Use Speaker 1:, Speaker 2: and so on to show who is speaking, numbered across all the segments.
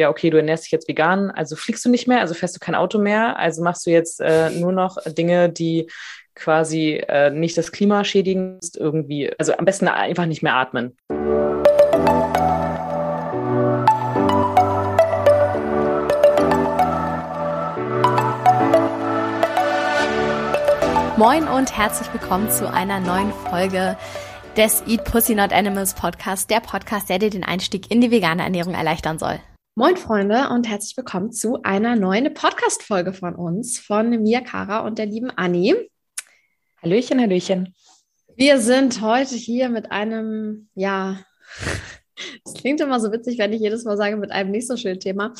Speaker 1: ja, okay, du ernährst dich jetzt vegan, also fliegst du nicht mehr, also fährst du kein Auto mehr, also machst du jetzt äh, nur noch Dinge, die quasi äh, nicht das Klima schädigen, irgendwie, also am besten einfach nicht mehr atmen.
Speaker 2: Moin und herzlich willkommen zu einer neuen Folge des Eat Pussy Not Animals Podcast, der Podcast, der dir den Einstieg in die vegane Ernährung erleichtern soll. Moin Freunde und herzlich willkommen zu einer neuen Podcast-Folge von uns, von mir, Kara und der lieben Anni.
Speaker 1: Hallöchen, Hallöchen.
Speaker 2: Wir sind heute hier mit einem, ja, es klingt immer so witzig, wenn ich jedes Mal sage, mit einem nicht so schönen Thema.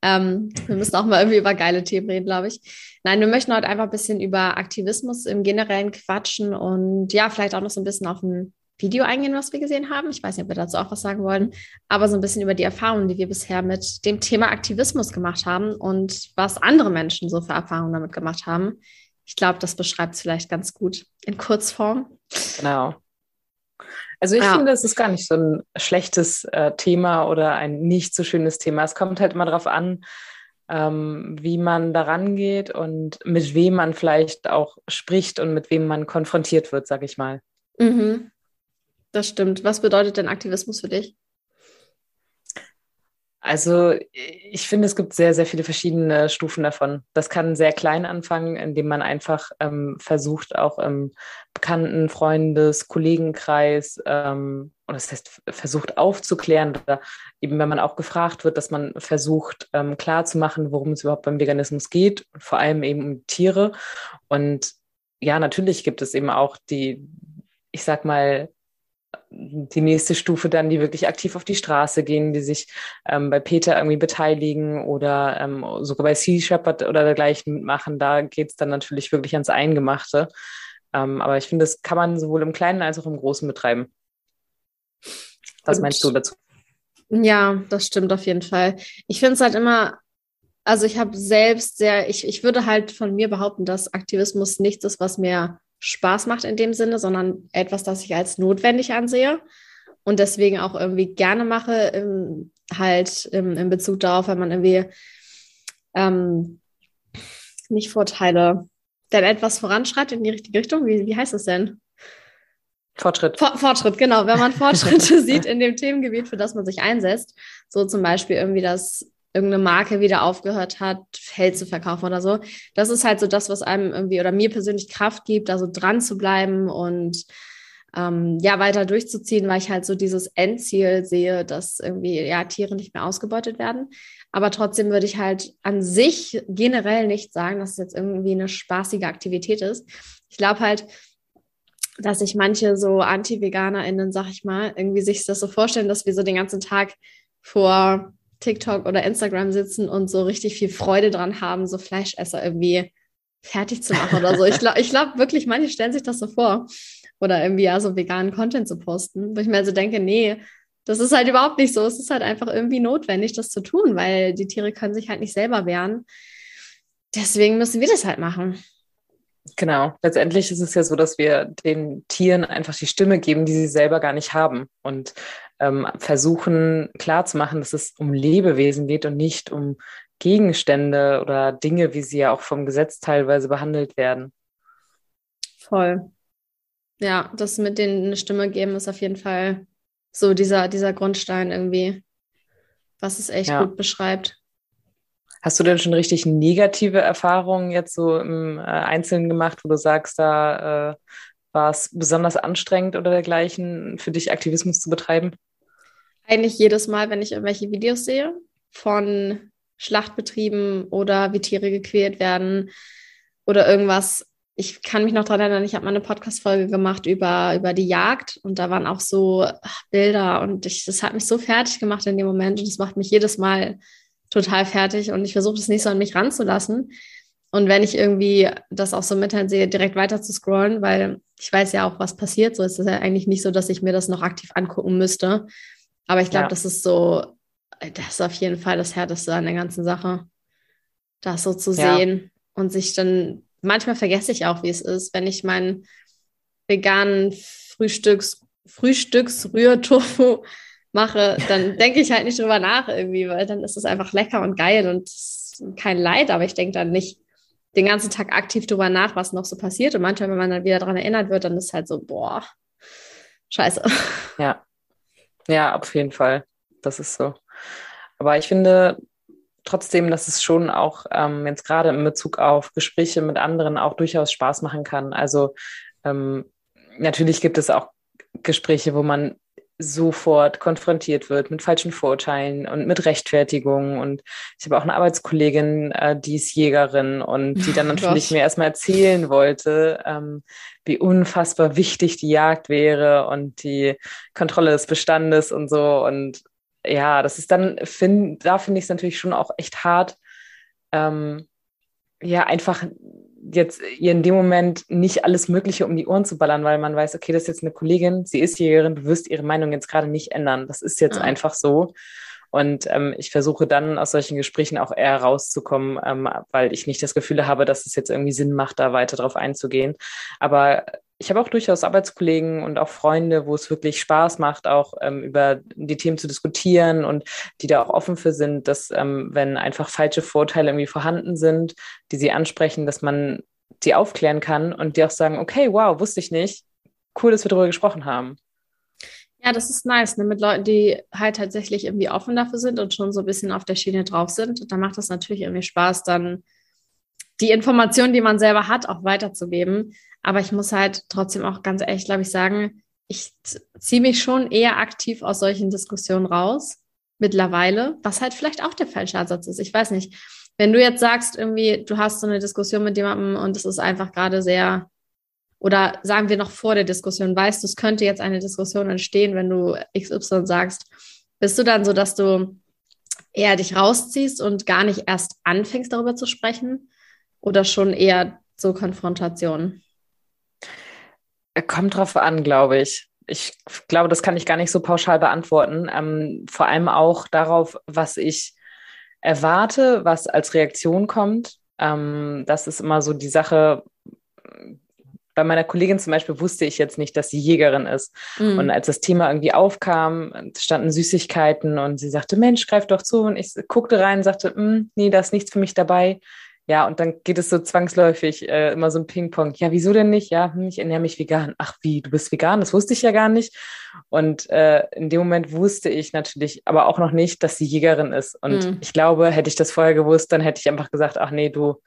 Speaker 2: Ähm, wir müssen auch mal irgendwie über geile Themen reden, glaube ich. Nein, wir möchten heute einfach ein bisschen über Aktivismus im Generellen quatschen und ja, vielleicht auch noch so ein bisschen auf ein Video eingehen, was wir gesehen haben. Ich weiß nicht, ob wir dazu auch was sagen wollen, aber so ein bisschen über die Erfahrungen, die wir bisher mit dem Thema Aktivismus gemacht haben und was andere Menschen so für Erfahrungen damit gemacht haben. Ich glaube, das beschreibt es vielleicht ganz gut in Kurzform.
Speaker 1: Genau. Also ich ja. finde, es ist gar nicht so ein schlechtes äh, Thema oder ein nicht so schönes Thema. Es kommt halt immer darauf an, ähm, wie man daran geht und mit wem man vielleicht auch spricht und mit wem man konfrontiert wird, sage ich mal.
Speaker 2: Mhm. Das stimmt. Was bedeutet denn Aktivismus für dich?
Speaker 1: Also ich finde, es gibt sehr, sehr viele verschiedene Stufen davon. Das kann sehr klein anfangen, indem man einfach ähm, versucht, auch im Bekannten-, Freundes-, Kollegenkreis, ähm, oder das heißt, versucht aufzuklären, oder eben wenn man auch gefragt wird, dass man versucht, ähm, klarzumachen, worum es überhaupt beim Veganismus geht, vor allem eben um Tiere. Und ja, natürlich gibt es eben auch die, ich sag mal, die nächste Stufe dann, die wirklich aktiv auf die Straße gehen, die sich ähm, bei Peter irgendwie beteiligen oder ähm, sogar bei Sea Shepherd oder dergleichen mitmachen. Da geht es dann natürlich wirklich ans Eingemachte. Ähm, aber ich finde, das kann man sowohl im Kleinen als auch im Großen betreiben. Was Und, meinst du dazu?
Speaker 2: Ja, das stimmt auf jeden Fall. Ich finde es halt immer, also ich habe selbst sehr, ich, ich würde halt von mir behaupten, dass Aktivismus nichts ist, was mir Spaß macht in dem Sinne, sondern etwas, das ich als notwendig ansehe und deswegen auch irgendwie gerne mache, im, halt im, in Bezug darauf, wenn man irgendwie ähm, nicht Vorteile, denn etwas voranschreitet in die richtige Richtung. Wie, wie heißt das denn?
Speaker 1: Fortschritt.
Speaker 2: For Fortschritt, genau. Wenn man Fortschritte sieht in dem Themengebiet, für das man sich einsetzt, so zum Beispiel irgendwie das irgendeine Marke wieder aufgehört hat, Feld zu verkaufen oder so. Das ist halt so das, was einem irgendwie oder mir persönlich Kraft gibt, da so dran zu bleiben und ähm, ja, weiter durchzuziehen, weil ich halt so dieses Endziel sehe, dass irgendwie ja Tiere nicht mehr ausgebeutet werden. Aber trotzdem würde ich halt an sich generell nicht sagen, dass es jetzt irgendwie eine spaßige Aktivität ist. Ich glaube halt, dass sich manche so Anti-VeganerInnen, sag ich mal, irgendwie sich das so vorstellen, dass wir so den ganzen Tag vor TikTok oder Instagram sitzen und so richtig viel Freude dran haben, so Fleischesser irgendwie fertig zu machen oder so. Ich glaube ich glaub wirklich, manche stellen sich das so vor. Oder irgendwie ja so veganen Content zu posten, wo ich mir also denke, nee, das ist halt überhaupt nicht so. Es ist halt einfach irgendwie notwendig, das zu tun, weil die Tiere können sich halt nicht selber wehren. Deswegen müssen wir das halt machen.
Speaker 1: Genau. Letztendlich ist es ja so, dass wir den Tieren einfach die Stimme geben, die sie selber gar nicht haben. Und ähm, versuchen klarzumachen, dass es um Lebewesen geht und nicht um Gegenstände oder Dinge, wie sie ja auch vom Gesetz teilweise behandelt werden.
Speaker 2: Voll. Ja, das mit denen eine Stimme geben ist auf jeden Fall so dieser, dieser Grundstein irgendwie, was es echt ja. gut beschreibt.
Speaker 1: Hast du denn schon richtig negative Erfahrungen jetzt so im äh, Einzelnen gemacht, wo du sagst, da äh, war es besonders anstrengend oder dergleichen, für dich Aktivismus zu betreiben?
Speaker 2: Eigentlich jedes Mal, wenn ich irgendwelche Videos sehe von Schlachtbetrieben oder wie Tiere gequält werden oder irgendwas. Ich kann mich noch daran erinnern, ich habe mal eine Podcast-Folge gemacht über, über die Jagd und da waren auch so Bilder und ich, das hat mich so fertig gemacht in dem Moment und das macht mich jedes Mal total fertig und ich versuche das nicht so an mich ranzulassen. Und wenn ich irgendwie das auch so mitteilen sehe, direkt weiter zu scrollen, weil ich weiß ja auch, was passiert. So ist es ja eigentlich nicht so, dass ich mir das noch aktiv angucken müsste. Aber ich glaube, ja. das ist so, das ist auf jeden Fall das Härteste an der ganzen Sache. Das so zu ja. sehen und sich dann, manchmal vergesse ich auch, wie es ist, wenn ich meinen veganen Frühstücks, Frühstücksrührtofu mache, dann denke ich halt nicht drüber nach irgendwie, weil dann ist es einfach lecker und geil und kein Leid, aber ich denke dann nicht den ganzen Tag aktiv drüber nach, was noch so passiert. Und manchmal, wenn man dann wieder daran erinnert wird, dann ist es halt so, boah, scheiße.
Speaker 1: Ja. Ja, auf jeden Fall. Das ist so. Aber ich finde trotzdem, dass es schon auch ähm, jetzt gerade in Bezug auf Gespräche mit anderen auch durchaus Spaß machen kann. Also ähm, natürlich gibt es auch Gespräche, wo man sofort konfrontiert wird mit falschen Vorurteilen und mit Rechtfertigungen. Und ich habe auch eine Arbeitskollegin, äh, die ist Jägerin und die dann natürlich mir erstmal erzählen wollte, ähm, wie unfassbar wichtig die Jagd wäre und die Kontrolle des Bestandes und so. Und ja, das ist dann, find, da finde ich es natürlich schon auch echt hart, ähm, ja, einfach jetzt ihr in dem Moment nicht alles Mögliche um die Ohren zu ballern, weil man weiß, okay, das ist jetzt eine Kollegin, sie ist Jägerin, du wirst ihre Meinung jetzt gerade nicht ändern. Das ist jetzt ja. einfach so. Und ähm, ich versuche dann aus solchen Gesprächen auch eher rauszukommen, ähm, weil ich nicht das Gefühl habe, dass es jetzt irgendwie Sinn macht, da weiter drauf einzugehen. Aber ich habe auch durchaus Arbeitskollegen und auch Freunde, wo es wirklich Spaß macht, auch ähm, über die Themen zu diskutieren und die da auch offen für sind, dass ähm, wenn einfach falsche Vorteile irgendwie vorhanden sind, die sie ansprechen, dass man die aufklären kann und die auch sagen, okay, wow, wusste ich nicht. Cool, dass wir darüber gesprochen haben.
Speaker 2: Ja, das ist nice, ne? mit Leuten, die halt tatsächlich irgendwie offen dafür sind und schon so ein bisschen auf der Schiene drauf sind. Und da macht das natürlich irgendwie Spaß, dann die Informationen, die man selber hat, auch weiterzugeben. Aber ich muss halt trotzdem auch ganz ehrlich, glaube ich, sagen, ich ziehe mich schon eher aktiv aus solchen Diskussionen raus mittlerweile, was halt vielleicht auch der falsche Ansatz ist. Ich weiß nicht. Wenn du jetzt sagst, irgendwie, du hast so eine Diskussion mit jemandem und es ist einfach gerade sehr, oder sagen wir noch vor der Diskussion, weißt du, es könnte jetzt eine Diskussion entstehen, wenn du XY sagst, bist du dann so, dass du eher dich rausziehst und gar nicht erst anfängst, darüber zu sprechen? Oder schon eher so Konfrontation?
Speaker 1: Kommt drauf an, glaube ich. Ich glaube, das kann ich gar nicht so pauschal beantworten. Ähm, vor allem auch darauf, was ich erwarte, was als Reaktion kommt. Ähm, das ist immer so die Sache. Bei meiner Kollegin zum Beispiel wusste ich jetzt nicht, dass sie Jägerin ist. Mhm. Und als das Thema irgendwie aufkam, standen Süßigkeiten und sie sagte, Mensch, greif doch zu. Und ich guckte rein und sagte, hm, nee, da ist nichts für mich dabei. Ja, und dann geht es so zwangsläufig äh, immer so ein Ping-Pong. Ja, wieso denn nicht? Ja, hm, ich ernähre mich vegan. Ach, wie, du bist vegan? Das wusste ich ja gar nicht. Und äh, in dem Moment wusste ich natürlich aber auch noch nicht, dass sie Jägerin ist. Und mhm. ich glaube, hätte ich das vorher gewusst, dann hätte ich einfach gesagt, ach nee, du,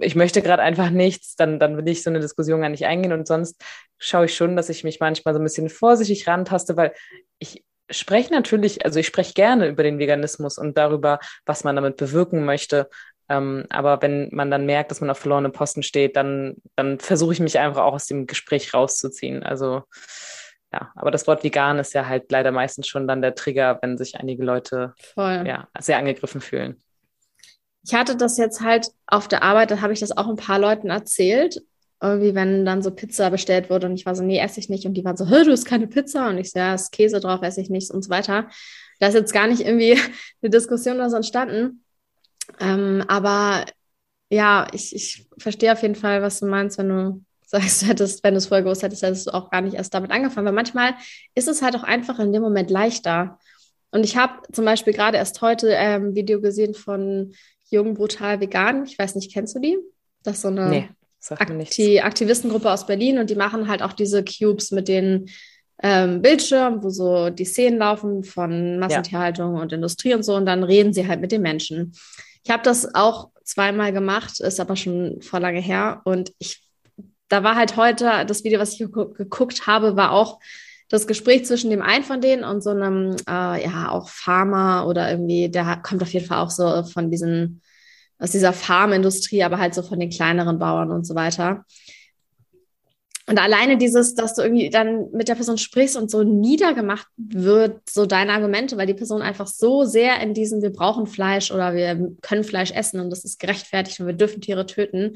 Speaker 1: ich möchte gerade einfach nichts, dann, dann will ich so eine Diskussion gar nicht eingehen. Und sonst schaue ich schon, dass ich mich manchmal so ein bisschen vorsichtig rantaste, weil ich spreche natürlich, also ich spreche gerne über den Veganismus und darüber, was man damit bewirken möchte. Ähm, aber wenn man dann merkt, dass man auf verlorenen Posten steht, dann, dann versuche ich mich einfach auch aus dem Gespräch rauszuziehen. Also ja, aber das Wort vegan ist ja halt leider meistens schon dann der Trigger, wenn sich einige Leute Ja, sehr angegriffen fühlen.
Speaker 2: Ich hatte das jetzt halt auf der Arbeit, da habe ich das auch ein paar Leuten erzählt. Irgendwie, wenn dann so Pizza bestellt wurde und ich war so, nee, esse ich nicht. Und die waren so, du hast keine Pizza. Und ich so, ja, ist Käse drauf, esse ich nicht und so weiter. Da ist jetzt gar nicht irgendwie eine Diskussion oder so entstanden. Ähm, aber ja, ich, ich verstehe auf jeden Fall, was du meinst, wenn du sagst, du hättest, wenn du es vorher gewusst hättest, hättest du auch gar nicht erst damit angefangen. Weil manchmal ist es halt auch einfach in dem Moment leichter. Und ich habe zum Beispiel gerade erst heute ein ähm, Video gesehen von Jung Brutal Vegan. Ich weiß nicht, kennst du die? Das ist so eine nee, Akti Aktivistengruppe aus Berlin und die machen halt auch diese Cubes mit den ähm, Bildschirm, wo so die Szenen laufen von Massentierhaltung ja. und Industrie und so. Und dann reden sie halt mit den Menschen. Ich habe das auch zweimal gemacht, ist aber schon vor lange her. Und ich, da war halt heute, das Video, was ich geguckt habe, war auch das Gespräch zwischen dem einen von denen und so einem, äh, ja, auch Farmer oder irgendwie, der kommt auf jeden Fall auch so von diesen, aus dieser Farmindustrie, aber halt so von den kleineren Bauern und so weiter. Und alleine dieses, dass du irgendwie dann mit der Person sprichst und so niedergemacht wird, so deine Argumente, weil die Person einfach so sehr in diesem, wir brauchen Fleisch oder wir können Fleisch essen und das ist gerechtfertigt und wir dürfen Tiere töten,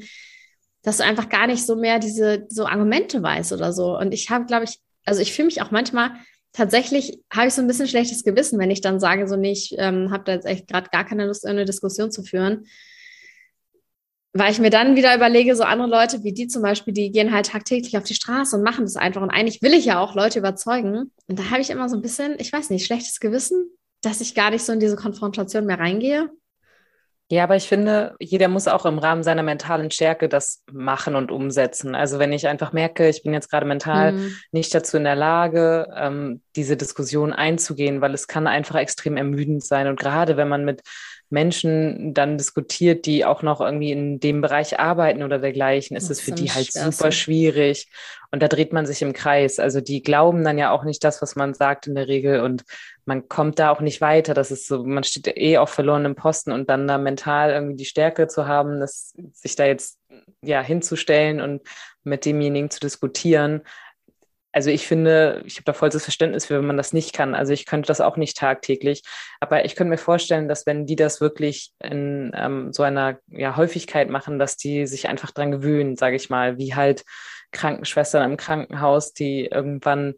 Speaker 2: dass du einfach gar nicht so mehr diese so Argumente weißt oder so. Und ich habe, glaube ich, also ich fühle mich auch manchmal tatsächlich, habe ich so ein bisschen schlechtes Gewissen, wenn ich dann sage, so nicht, ich ähm, habe da jetzt echt gerade gar keine Lust, eine Diskussion zu führen weil ich mir dann wieder überlege, so andere Leute wie die zum Beispiel, die gehen halt tagtäglich auf die Straße und machen das einfach. Und eigentlich will ich ja auch Leute überzeugen. Und da habe ich immer so ein bisschen, ich weiß nicht, schlechtes Gewissen, dass ich gar nicht so in diese Konfrontation mehr reingehe.
Speaker 1: Ja, aber ich finde, jeder muss auch im Rahmen seiner mentalen Stärke das machen und umsetzen. Also wenn ich einfach merke, ich bin jetzt gerade mental mhm. nicht dazu in der Lage, ähm, diese Diskussion einzugehen, weil es kann einfach extrem ermüdend sein. Und gerade wenn man mit Menschen dann diskutiert, die auch noch irgendwie in dem Bereich arbeiten oder dergleichen, ist es für die halt super schwierig. Und da dreht man sich im Kreis. Also die glauben dann ja auch nicht das, was man sagt in der Regel. Und man kommt da auch nicht weiter. Das ist so, man steht eh auf verlorenem Posten und dann da mental irgendwie die Stärke zu haben, das, sich da jetzt ja hinzustellen und mit demjenigen zu diskutieren, also ich finde, ich habe da vollstes Verständnis für, wenn man das nicht kann. Also ich könnte das auch nicht tagtäglich. Aber ich könnte mir vorstellen, dass wenn die das wirklich in ähm, so einer ja, Häufigkeit machen, dass die sich einfach dran gewöhnen, sage ich mal, wie halt Krankenschwestern im Krankenhaus, die irgendwann,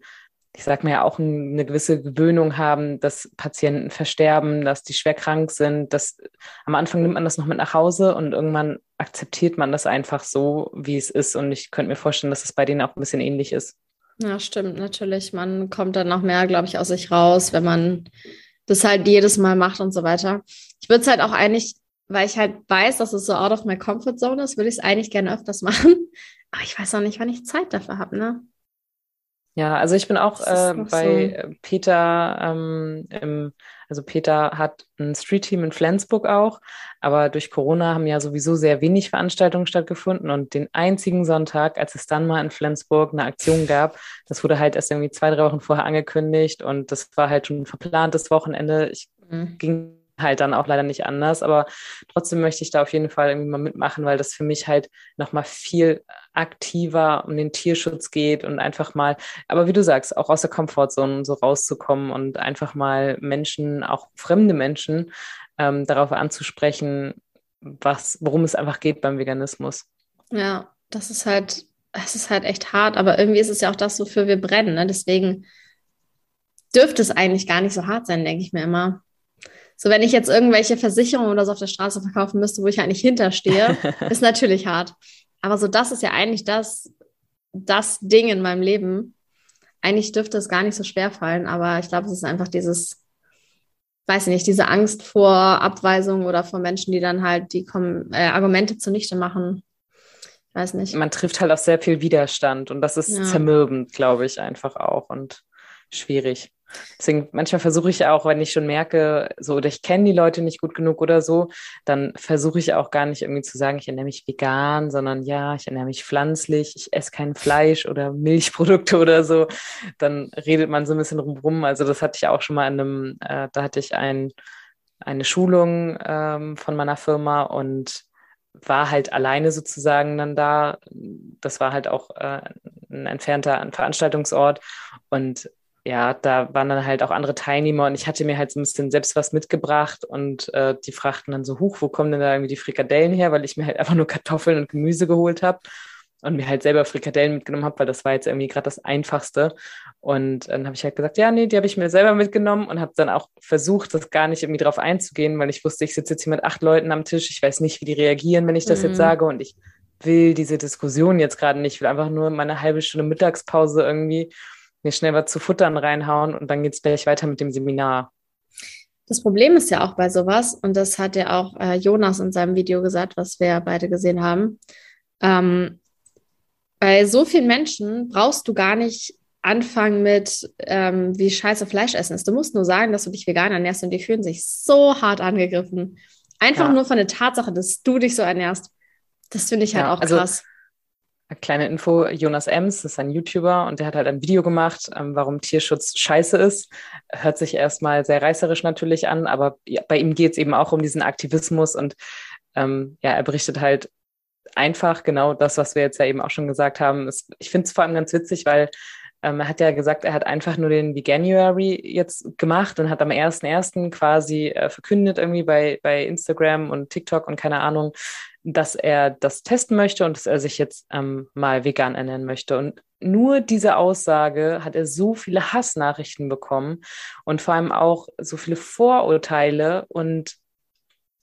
Speaker 1: ich sag mir ja auch eine gewisse Gewöhnung haben, dass Patienten versterben, dass die schwer krank sind. Dass am Anfang nimmt man das noch mit nach Hause und irgendwann akzeptiert man das einfach so, wie es ist. Und ich könnte mir vorstellen, dass es bei denen auch ein bisschen ähnlich ist.
Speaker 2: Ja, stimmt, natürlich. Man kommt dann noch mehr, glaube ich, aus sich raus, wenn man das halt jedes Mal macht und so weiter. Ich würde es halt auch eigentlich, weil ich halt weiß, dass es so out of my comfort zone ist, würde ich es eigentlich gerne öfters machen. Aber ich weiß auch nicht, wann ich Zeit dafür habe, ne?
Speaker 1: Ja, also ich bin auch äh, bei so. Peter ähm, im also Peter hat ein Street-Team in Flensburg auch, aber durch Corona haben ja sowieso sehr wenig Veranstaltungen stattgefunden und den einzigen Sonntag, als es dann mal in Flensburg eine Aktion gab, das wurde halt erst irgendwie zwei, drei Wochen vorher angekündigt und das war halt schon ein verplantes Wochenende. Ich mhm. ging halt dann auch leider nicht anders. Aber trotzdem möchte ich da auf jeden Fall irgendwie mal mitmachen, weil das für mich halt nochmal viel aktiver um den Tierschutz geht und einfach mal, aber wie du sagst, auch aus der Komfortzone so rauszukommen und einfach mal Menschen, auch fremde Menschen, ähm, darauf anzusprechen, was, worum es einfach geht beim Veganismus.
Speaker 2: Ja, das ist halt, es ist halt echt hart, aber irgendwie ist es ja auch das, wofür wir brennen. Ne? Deswegen dürfte es eigentlich gar nicht so hart sein, denke ich mir immer. So, wenn ich jetzt irgendwelche Versicherungen oder so auf der Straße verkaufen müsste, wo ich eigentlich hinterstehe, ist natürlich hart. Aber so, das ist ja eigentlich das, das Ding in meinem Leben. Eigentlich dürfte es gar nicht so schwer fallen, aber ich glaube, es ist einfach dieses, weiß ich nicht, diese Angst vor Abweisung oder vor Menschen, die dann halt die äh, Argumente zunichte machen. Ich weiß nicht.
Speaker 1: Man trifft halt auf sehr viel Widerstand und das ist ja. zermürbend, glaube ich, einfach auch und schwierig. Deswegen manchmal versuche ich auch, wenn ich schon merke, so oder ich kenne die Leute nicht gut genug oder so, dann versuche ich auch gar nicht irgendwie zu sagen, ich ernähre mich vegan, sondern ja, ich ernähre mich pflanzlich, ich esse kein Fleisch oder Milchprodukte oder so. Dann redet man so ein bisschen rum. Also das hatte ich auch schon mal in einem, äh, da hatte ich ein, eine Schulung ähm, von meiner Firma und war halt alleine sozusagen dann da. Das war halt auch äh, ein entfernter Veranstaltungsort und ja, da waren dann halt auch andere Teilnehmer und ich hatte mir halt so ein bisschen selbst was mitgebracht und äh, die fragten dann so, hoch, wo kommen denn da irgendwie die Frikadellen her, weil ich mir halt einfach nur Kartoffeln und Gemüse geholt habe und mir halt selber Frikadellen mitgenommen habe, weil das war jetzt irgendwie gerade das Einfachste. Und dann habe ich halt gesagt, ja, nee, die habe ich mir selber mitgenommen und habe dann auch versucht, das gar nicht irgendwie drauf einzugehen, weil ich wusste, ich sitze jetzt hier mit acht Leuten am Tisch, ich weiß nicht, wie die reagieren, wenn ich das mhm. jetzt sage und ich will diese Diskussion jetzt gerade nicht, ich will einfach nur meine halbe Stunde Mittagspause irgendwie mir schnell was zu futtern reinhauen und dann geht es gleich weiter mit dem Seminar.
Speaker 2: Das Problem ist ja auch bei sowas, und das hat ja auch äh, Jonas in seinem Video gesagt, was wir beide gesehen haben. Ähm, bei so vielen Menschen brauchst du gar nicht anfangen mit, ähm, wie scheiße Fleisch essen ist. Du musst nur sagen, dass du dich vegan ernährst und die fühlen sich so hart angegriffen. Einfach ja. nur von der Tatsache, dass du dich so ernährst. Das finde ich halt ja, auch also krass.
Speaker 1: Kleine Info, Jonas Ems ist ein YouTuber und der hat halt ein Video gemacht, ähm, warum Tierschutz scheiße ist. Hört sich erstmal sehr reißerisch natürlich an, aber bei ihm geht es eben auch um diesen Aktivismus und ähm, ja, er berichtet halt einfach genau das, was wir jetzt ja eben auch schon gesagt haben. Es, ich finde es vor allem ganz witzig, weil ähm, er hat ja gesagt, er hat einfach nur den Veganuary jetzt gemacht und hat am 1.1. quasi äh, verkündet irgendwie bei, bei Instagram und TikTok und keine Ahnung, dass er das testen möchte und dass er sich jetzt ähm, mal vegan ernähren möchte. Und nur diese Aussage hat er so viele Hassnachrichten bekommen und vor allem auch so viele Vorurteile und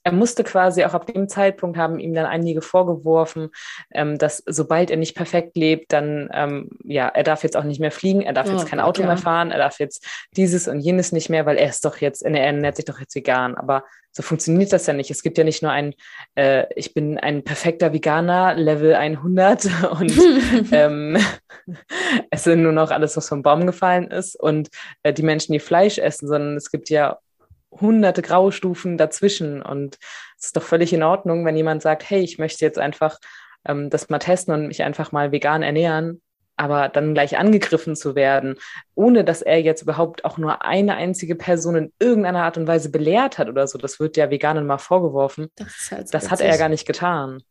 Speaker 1: er musste quasi auch ab dem Zeitpunkt haben ihm dann einige vorgeworfen, ähm, dass sobald er nicht perfekt lebt, dann ähm, ja, er darf jetzt auch nicht mehr fliegen, er darf oh, jetzt kein Auto ja. mehr fahren, er darf jetzt dieses und jenes nicht mehr, weil er ist doch jetzt, er ernährt sich doch jetzt vegan. Aber so funktioniert das ja nicht. Es gibt ja nicht nur ein, äh, ich bin ein perfekter Veganer, Level 100 und ähm, es sind nur noch alles, was vom Baum gefallen ist und äh, die Menschen, die Fleisch essen, sondern es gibt ja hunderte Graustufen dazwischen. Und es ist doch völlig in Ordnung, wenn jemand sagt, hey, ich möchte jetzt einfach ähm, das mal testen und mich einfach mal vegan ernähren, aber dann gleich angegriffen zu werden, ohne dass er jetzt überhaupt auch nur eine einzige Person in irgendeiner Art und Weise belehrt hat oder so. Das wird ja Veganen mal vorgeworfen. Das, halt das hat er ja gar nicht getan.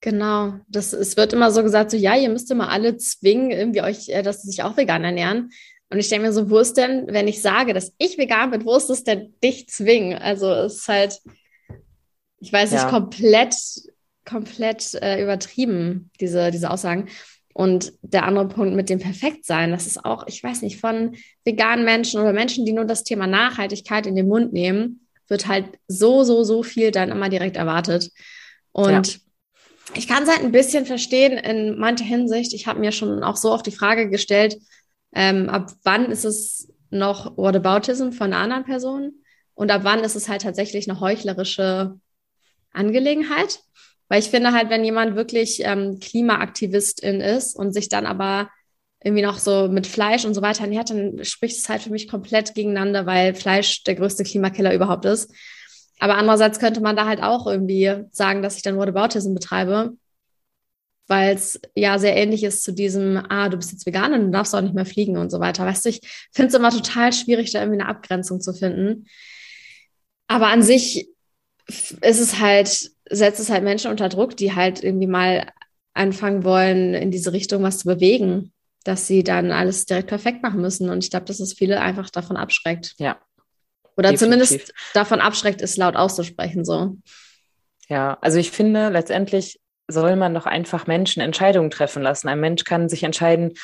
Speaker 2: Genau, das, es wird immer so gesagt, so ja, ihr müsst immer alle zwingen, irgendwie euch, äh, dass sie sich auch vegan ernähren. Und ich denke mir so, wo ist denn, wenn ich sage, dass ich vegan bin, wo ist es denn dich zwingen? Also es ist halt, ich weiß nicht, ja. komplett, komplett äh, übertrieben, diese, diese Aussagen. Und der andere Punkt mit dem Perfektsein, das ist auch, ich weiß nicht, von veganen Menschen oder Menschen, die nur das Thema Nachhaltigkeit in den Mund nehmen, wird halt so, so, so viel dann immer direkt erwartet. Und ja. ich kann es halt ein bisschen verstehen in mancher Hinsicht. Ich habe mir schon auch so oft die Frage gestellt, ähm, ab wann ist es noch Whataboutism von einer anderen Person und ab wann ist es halt tatsächlich eine heuchlerische Angelegenheit. Weil ich finde halt, wenn jemand wirklich ähm, Klimaaktivistin ist und sich dann aber irgendwie noch so mit Fleisch und so weiter ernährt, dann spricht es halt für mich komplett gegeneinander, weil Fleisch der größte Klimakiller überhaupt ist. Aber andererseits könnte man da halt auch irgendwie sagen, dass ich dann Whataboutism betreibe weil es ja sehr ähnlich ist zu diesem, ah, du bist jetzt Veganer, du darfst auch nicht mehr fliegen und so weiter. Weißt du, ich finde es immer total schwierig, da irgendwie eine Abgrenzung zu finden. Aber an sich ist es halt, setzt es halt Menschen unter Druck, die halt irgendwie mal anfangen wollen, in diese Richtung was zu bewegen, dass sie dann alles direkt perfekt machen müssen. Und ich glaube, dass es viele einfach davon abschreckt.
Speaker 1: Ja.
Speaker 2: Oder Definitiv. zumindest davon abschreckt, es laut auszusprechen, so.
Speaker 1: Ja, also ich finde letztendlich soll man doch einfach Menschen Entscheidungen treffen lassen. Ein Mensch kann sich entscheiden,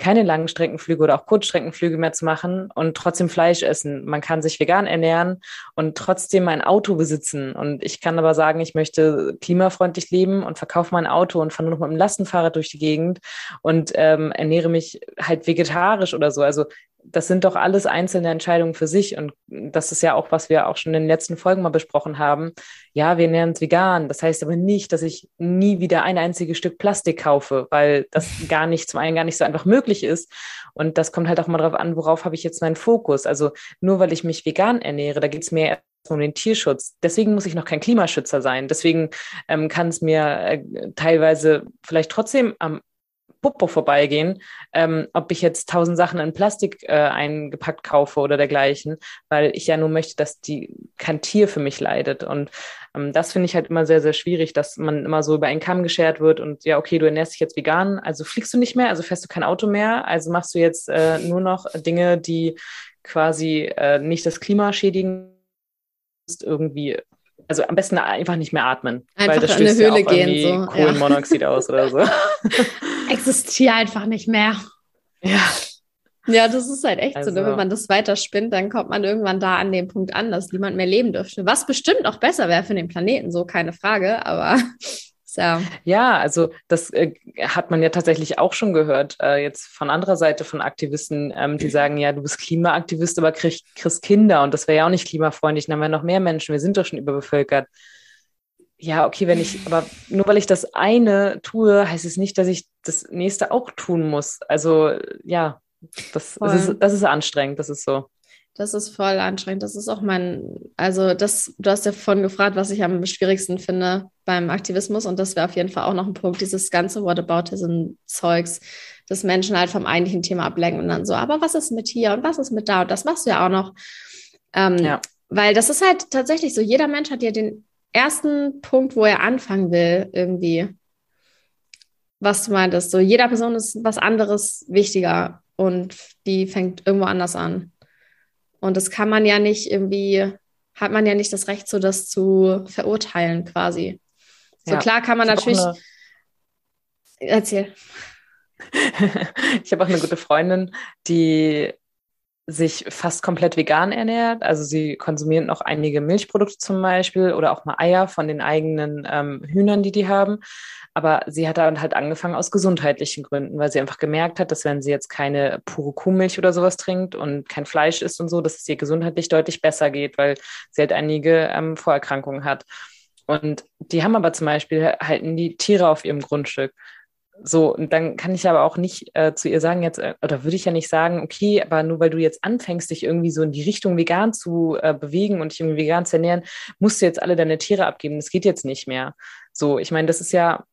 Speaker 1: keine Langstreckenflüge oder auch Kurzstreckenflüge mehr zu machen und trotzdem Fleisch essen. Man kann sich vegan ernähren und trotzdem ein Auto besitzen. Und ich kann aber sagen, ich möchte klimafreundlich leben und verkaufe mein Auto und fahre nur noch mit dem Lastenfahrrad durch die Gegend und ähm, ernähre mich halt vegetarisch oder so. Also das sind doch alles einzelne Entscheidungen für sich. Und das ist ja auch, was wir auch schon in den letzten Folgen mal besprochen haben. Ja, wir ernähren uns vegan. Das heißt aber nicht, dass ich nie wieder ein einziges Stück Plastik kaufe, weil das gar nicht, zum einen gar nicht so einfach möglich ist. Und das kommt halt auch mal darauf an, worauf habe ich jetzt meinen Fokus. Also nur weil ich mich vegan ernähre, da geht es mir um den Tierschutz. Deswegen muss ich noch kein Klimaschützer sein. Deswegen ähm, kann es mir äh, teilweise vielleicht trotzdem am Popo vorbeigehen, ähm, ob ich jetzt tausend Sachen in Plastik äh, eingepackt kaufe oder dergleichen, weil ich ja nur möchte, dass die kein Tier für mich leidet. Und ähm, das finde ich halt immer sehr, sehr schwierig, dass man immer so über einen Kamm geschert wird und ja, okay, du ernährst dich jetzt vegan, also fliegst du nicht mehr, also fährst du kein Auto mehr, also machst du jetzt äh, nur noch Dinge, die quasi äh, nicht das Klima schädigen, irgendwie also am besten einfach nicht mehr atmen.
Speaker 2: Einfach weil das in eine Höhle ja gehen.
Speaker 1: So. Kohlenmonoxid ja. aus oder so.
Speaker 2: Existiere einfach nicht mehr.
Speaker 1: Ja.
Speaker 2: Ja, das ist halt echt also. so. Ne? Wenn man das weiterspinnt, dann kommt man irgendwann da an den Punkt an, dass niemand mehr leben dürfte. Was bestimmt auch besser wäre für den Planeten, so keine Frage. Aber
Speaker 1: ja. Ja, also das äh, hat man ja tatsächlich auch schon gehört, äh, jetzt von anderer Seite von Aktivisten, ähm, die sagen, ja, du bist Klimaaktivist, aber krieg, kriegst Kinder und das wäre ja auch nicht klimafreundlich, dann haben wir noch mehr Menschen, wir sind doch schon überbevölkert. Ja, okay, wenn ich, aber nur weil ich das eine tue, heißt es nicht, dass ich das nächste auch tun muss. Also ja, das, das, ist, das ist anstrengend, das ist so.
Speaker 2: Das ist voll anstrengend. Das ist auch mein, also das, du hast ja vorhin gefragt, was ich am schwierigsten finde beim Aktivismus und das wäre auf jeden Fall auch noch ein Punkt, dieses ganze Whataboutism-Zeugs, dass Menschen halt vom eigentlichen Thema ablenken und dann so, aber was ist mit hier und was ist mit da und das machst du ja auch noch. Ähm, ja. Weil das ist halt tatsächlich so, jeder Mensch hat ja den ersten Punkt, wo er anfangen will, irgendwie. Was du meintest, so jeder Person ist was anderes wichtiger und die fängt irgendwo anders an. Und das kann man ja nicht irgendwie, hat man ja nicht das Recht, so das zu verurteilen quasi. So ja. klar kann man ich natürlich. Eine... Erzähl.
Speaker 1: ich habe auch eine gute Freundin, die sich fast komplett vegan ernährt. Also sie konsumieren noch einige Milchprodukte zum Beispiel oder auch mal Eier von den eigenen ähm, Hühnern, die die haben. Aber sie hat dann halt angefangen aus gesundheitlichen Gründen, weil sie einfach gemerkt hat, dass wenn sie jetzt keine pure Kuhmilch oder sowas trinkt und kein Fleisch isst und so, dass es ihr gesundheitlich deutlich besser geht, weil sie halt einige ähm, Vorerkrankungen hat. Und die haben aber zum Beispiel halten die Tiere auf ihrem Grundstück. So, und dann kann ich aber auch nicht äh, zu ihr sagen, jetzt, äh, oder würde ich ja nicht sagen, okay, aber nur weil du jetzt anfängst, dich irgendwie so in die Richtung vegan zu äh, bewegen und dich irgendwie vegan zu ernähren, musst du jetzt alle deine Tiere abgeben. Das geht jetzt nicht mehr. So, ich meine, das ist ja,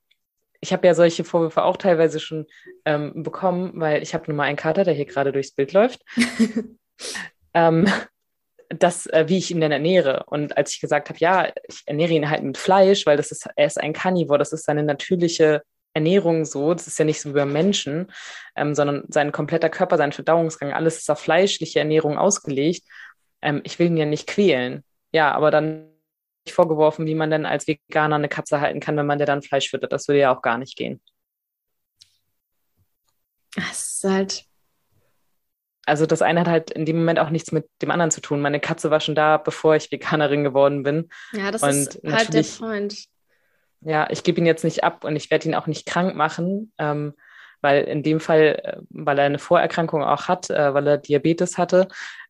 Speaker 1: ich habe ja solche Vorwürfe auch teilweise schon ähm, bekommen, weil ich habe nun mal einen Kater, der hier gerade durchs Bild läuft. ähm, das, äh, wie ich ihn denn ernähre. Und als ich gesagt habe, ja, ich ernähre ihn halt mit Fleisch, weil das ist, er ist ein Carnivore, das ist seine natürliche Ernährung so. Das ist ja nicht so wie beim Menschen, ähm, sondern sein kompletter Körper, sein Verdauungsgang, alles ist auf fleischliche Ernährung ausgelegt. Ähm, ich will ihn ja nicht quälen. Ja, aber dann vorgeworfen, wie man denn als Veganer eine Katze halten kann, wenn man der dann Fleisch füttert. Das würde ja auch gar nicht gehen.
Speaker 2: Das ist halt.
Speaker 1: Also das eine hat halt in dem Moment auch nichts mit dem anderen zu tun. Meine Katze war schon da, bevor ich Veganerin geworden bin.
Speaker 2: Ja, das und ist halt der Freund
Speaker 1: ja, ich gebe ihn jetzt nicht ab und ich werde ihn auch nicht krank machen, ähm, weil in dem Fall, äh, weil er eine Vorerkrankung auch hat, äh, weil er Diabetes hatte,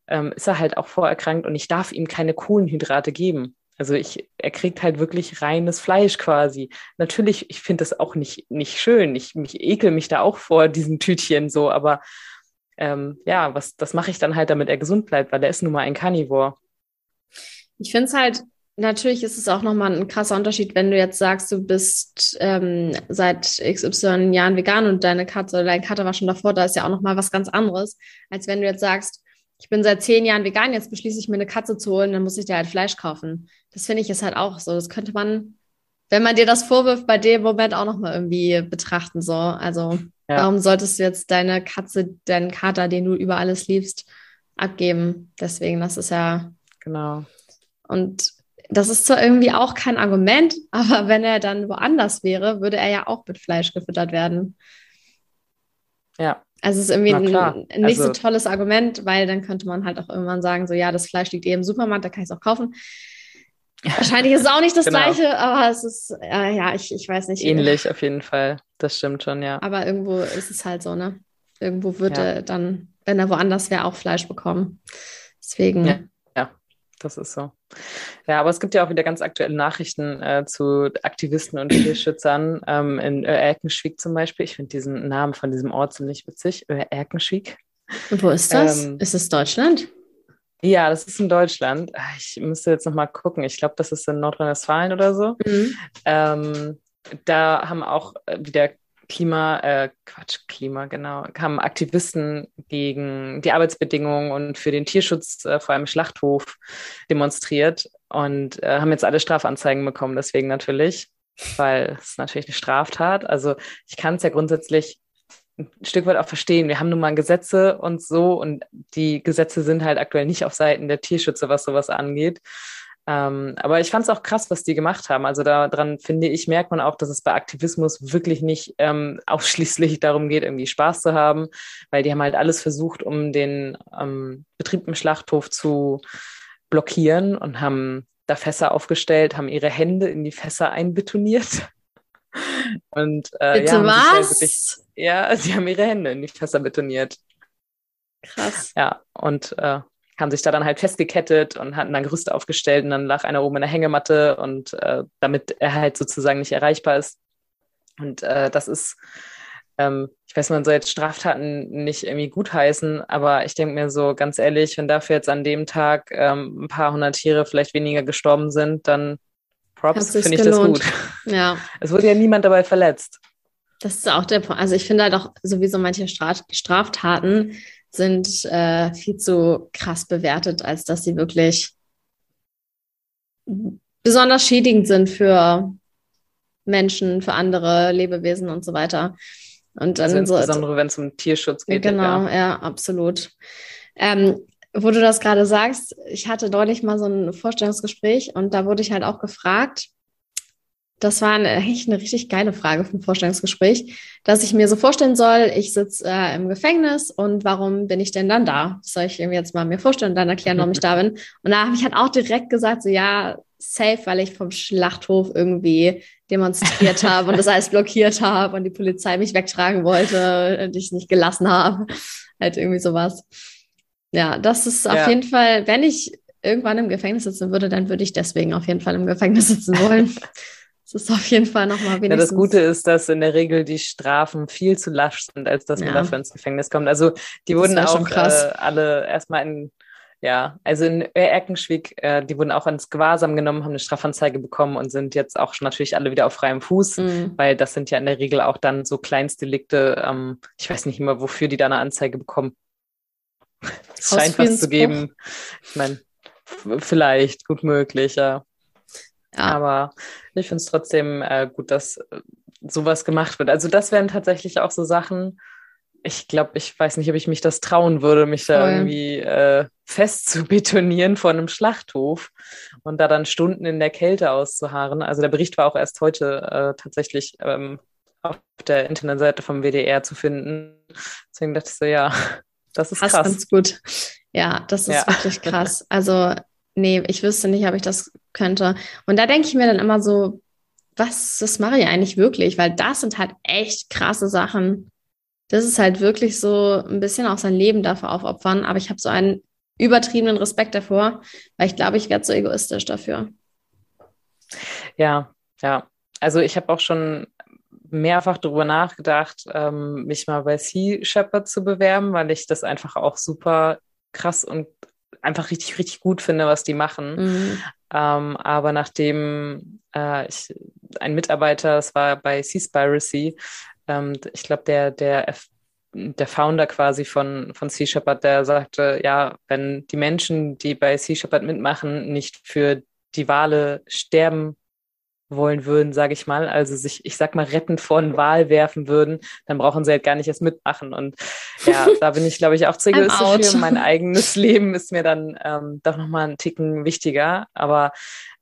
Speaker 1: ähm, ist er halt auch vorerkrankt und ich darf ihm keine Kohlenhydrate geben. Also ich, er kriegt halt wirklich reines Fleisch quasi. Natürlich, ich finde das auch nicht, nicht schön. Ich mich ekel mich da auch vor diesen Tütchen so, aber ähm, ja, was, das mache ich dann halt, damit er gesund bleibt, weil er ist nun mal ein Carnivore.
Speaker 2: Ich finde es halt natürlich ist es auch nochmal ein krasser Unterschied, wenn du jetzt sagst, du bist ähm, seit XY Jahren vegan und deine Katze oder dein Kater war schon davor, da ist ja auch nochmal was ganz anderes, als wenn du jetzt sagst, ich bin seit zehn Jahren vegan, jetzt beschließe ich mir eine Katze zu holen, dann muss ich dir halt Fleisch kaufen. Das finde ich ist halt auch so. Das könnte man, wenn man dir das vorwirft, bei dem Moment auch nochmal irgendwie betrachten. So. Also, ja. warum solltest du jetzt deine Katze, deinen Kater, den du über alles liebst, abgeben? Deswegen, das ist ja.
Speaker 1: Genau.
Speaker 2: Und das ist zwar irgendwie auch kein Argument, aber wenn er dann woanders wäre, würde er ja auch mit Fleisch gefüttert werden.
Speaker 1: Ja.
Speaker 2: Also es ist irgendwie ein, nicht also, so tolles Argument, weil dann könnte man halt auch irgendwann sagen, so ja, das Fleisch liegt eh im Supermarkt, da kann ich es auch kaufen. Wahrscheinlich ist es auch nicht das genau. gleiche, aber es ist, äh, ja, ich, ich weiß nicht.
Speaker 1: Ähnlich auf jeden Fall, das stimmt schon, ja.
Speaker 2: Aber irgendwo ist es halt so, ne? Irgendwo würde ja. dann, wenn er woanders wäre, auch Fleisch bekommen. Deswegen.
Speaker 1: Ja das ist so. Ja, aber es gibt ja auch wieder ganz aktuelle Nachrichten äh, zu Aktivisten und Tierschützern ähm, in Erkenschwick zum Beispiel. Ich finde diesen Namen von diesem Ort ziemlich witzig, Erkenschwick.
Speaker 2: Wo ist das? Ähm, ist es Deutschland?
Speaker 1: Ja, das ist in Deutschland. Ah, ich müsste jetzt nochmal gucken. Ich glaube, das ist in Nordrhein-Westfalen oder so. Mhm. Ähm, da haben auch wieder Klima, äh, Quatsch, Klima, genau, kamen Aktivisten gegen die Arbeitsbedingungen und für den Tierschutz, äh, vor allem Schlachthof, demonstriert und äh, haben jetzt alle Strafanzeigen bekommen, deswegen natürlich, weil es natürlich eine Straftat. Also ich kann es ja grundsätzlich ein Stück weit auch verstehen. Wir haben nun mal Gesetze und so und die Gesetze sind halt aktuell nicht auf Seiten der Tierschützer, was sowas angeht. Ähm, aber ich fand es auch krass, was die gemacht haben. Also daran finde ich, merkt man auch, dass es bei Aktivismus wirklich nicht ähm, ausschließlich darum geht, irgendwie Spaß zu haben, weil die haben halt alles versucht, um den ähm, Betrieb im Schlachthof zu blockieren und haben da Fässer aufgestellt, haben ihre Hände in die Fässer einbetoniert. Und
Speaker 2: äh, Bitte
Speaker 1: ja,
Speaker 2: was?
Speaker 1: Wirklich, ja, sie haben ihre Hände in die Fässer betoniert.
Speaker 2: Krass.
Speaker 1: Ja, und äh, haben sich da dann halt festgekettet und hatten dann Gerüste aufgestellt und dann lag einer oben in der Hängematte und äh, damit er halt sozusagen nicht erreichbar ist. Und äh, das ist, ähm, ich weiß, man soll jetzt Straftaten nicht irgendwie gutheißen, aber ich denke mir so ganz ehrlich, wenn dafür jetzt an dem Tag ähm, ein paar hundert Tiere vielleicht weniger gestorben sind, dann Props, finde ich das gut.
Speaker 2: Ja.
Speaker 1: Es wurde ja niemand dabei verletzt.
Speaker 2: Das ist auch der Punkt. Also ich finde halt auch sowieso manche Straftaten sind äh, viel zu krass bewertet, als dass sie wirklich besonders schädigend sind für Menschen, für andere Lebewesen und so weiter. Und dann
Speaker 1: also insbesondere, wenn es um Tierschutz geht.
Speaker 2: Genau, ja, ja absolut. Ähm, wo du das gerade sagst, ich hatte deutlich mal so ein Vorstellungsgespräch und da wurde ich halt auch gefragt, das war eine, eigentlich eine richtig geile Frage vom Vorstellungsgespräch, dass ich mir so vorstellen soll, ich sitze äh, im Gefängnis und warum bin ich denn dann da? Das soll ich irgendwie jetzt mal mir vorstellen und dann erklären, warum ich da bin. Und da habe ich halt auch direkt gesagt, so ja, safe, weil ich vom Schlachthof irgendwie demonstriert habe und das alles blockiert habe und die Polizei mich wegtragen wollte und ich nicht gelassen habe. Halt irgendwie sowas. Ja, das ist ja. auf jeden Fall, wenn ich irgendwann im Gefängnis sitzen würde, dann würde ich deswegen auf jeden Fall im Gefängnis sitzen wollen. Das ist auf jeden Fall nochmal wenigstens.
Speaker 1: Ja, das Gute ist, dass in der Regel die Strafen viel zu lasch sind, als dass man dafür ins Gefängnis kommt. Also die wurden auch äh, alle erstmal in, ja, also in Erkenschwick, äh, die wurden auch ins Gewahrsam genommen, haben eine Strafanzeige bekommen und sind jetzt auch natürlich alle wieder auf freiem Fuß, mhm. weil das sind ja in der Regel auch dann so Kleinstdelikte. Ähm, ich weiß nicht immer, wofür die da eine Anzeige bekommen. Es scheint was zu geben. Ich meine, vielleicht, gut möglich, ja. Ja. Aber ich finde es trotzdem äh, gut, dass äh, sowas gemacht wird. Also das wären tatsächlich auch so Sachen, ich glaube, ich weiß nicht, ob ich mich das trauen würde, mich da Voll. irgendwie äh, fest zu betonieren vor einem Schlachthof und da dann Stunden in der Kälte auszuharren. Also der Bericht war auch erst heute äh, tatsächlich ähm, auf der Internetseite vom WDR zu finden. Deswegen dachte ich so, ja, das ist Passt krass. ganz
Speaker 2: gut. Ja, das ist ja. wirklich krass. Also nee, ich wüsste nicht, ob ich das könnte. Und da denke ich mir dann immer so, was, das mache ich eigentlich wirklich? Weil das sind halt echt krasse Sachen. Das ist halt wirklich so ein bisschen auch sein Leben dafür aufopfern. Aber ich habe so einen übertriebenen Respekt davor, weil ich glaube, ich werde so egoistisch dafür.
Speaker 1: Ja, ja. Also ich habe auch schon mehrfach darüber nachgedacht, ähm, mich mal bei Sea Shepherd zu bewerben, weil ich das einfach auch super krass und einfach richtig, richtig gut finde, was die machen. Mhm. Ähm, aber nachdem äh, ich, ein Mitarbeiter, es war bei Seaspiracy, ähm, ich glaube, der, der, der Founder quasi von, von Sea Shepherd, der sagte, ja, wenn die Menschen, die bei Sea Shepherd mitmachen, nicht für die Wale sterben wollen würden, sage ich mal, also sich, ich sag mal, rettend vor den Wahl werfen würden, dann brauchen sie halt gar nicht erst mitmachen. Und ja, da bin ich, glaube ich, auch zu egoistisch für. Mein eigenes Leben ist mir dann ähm, doch nochmal einen Ticken wichtiger. Aber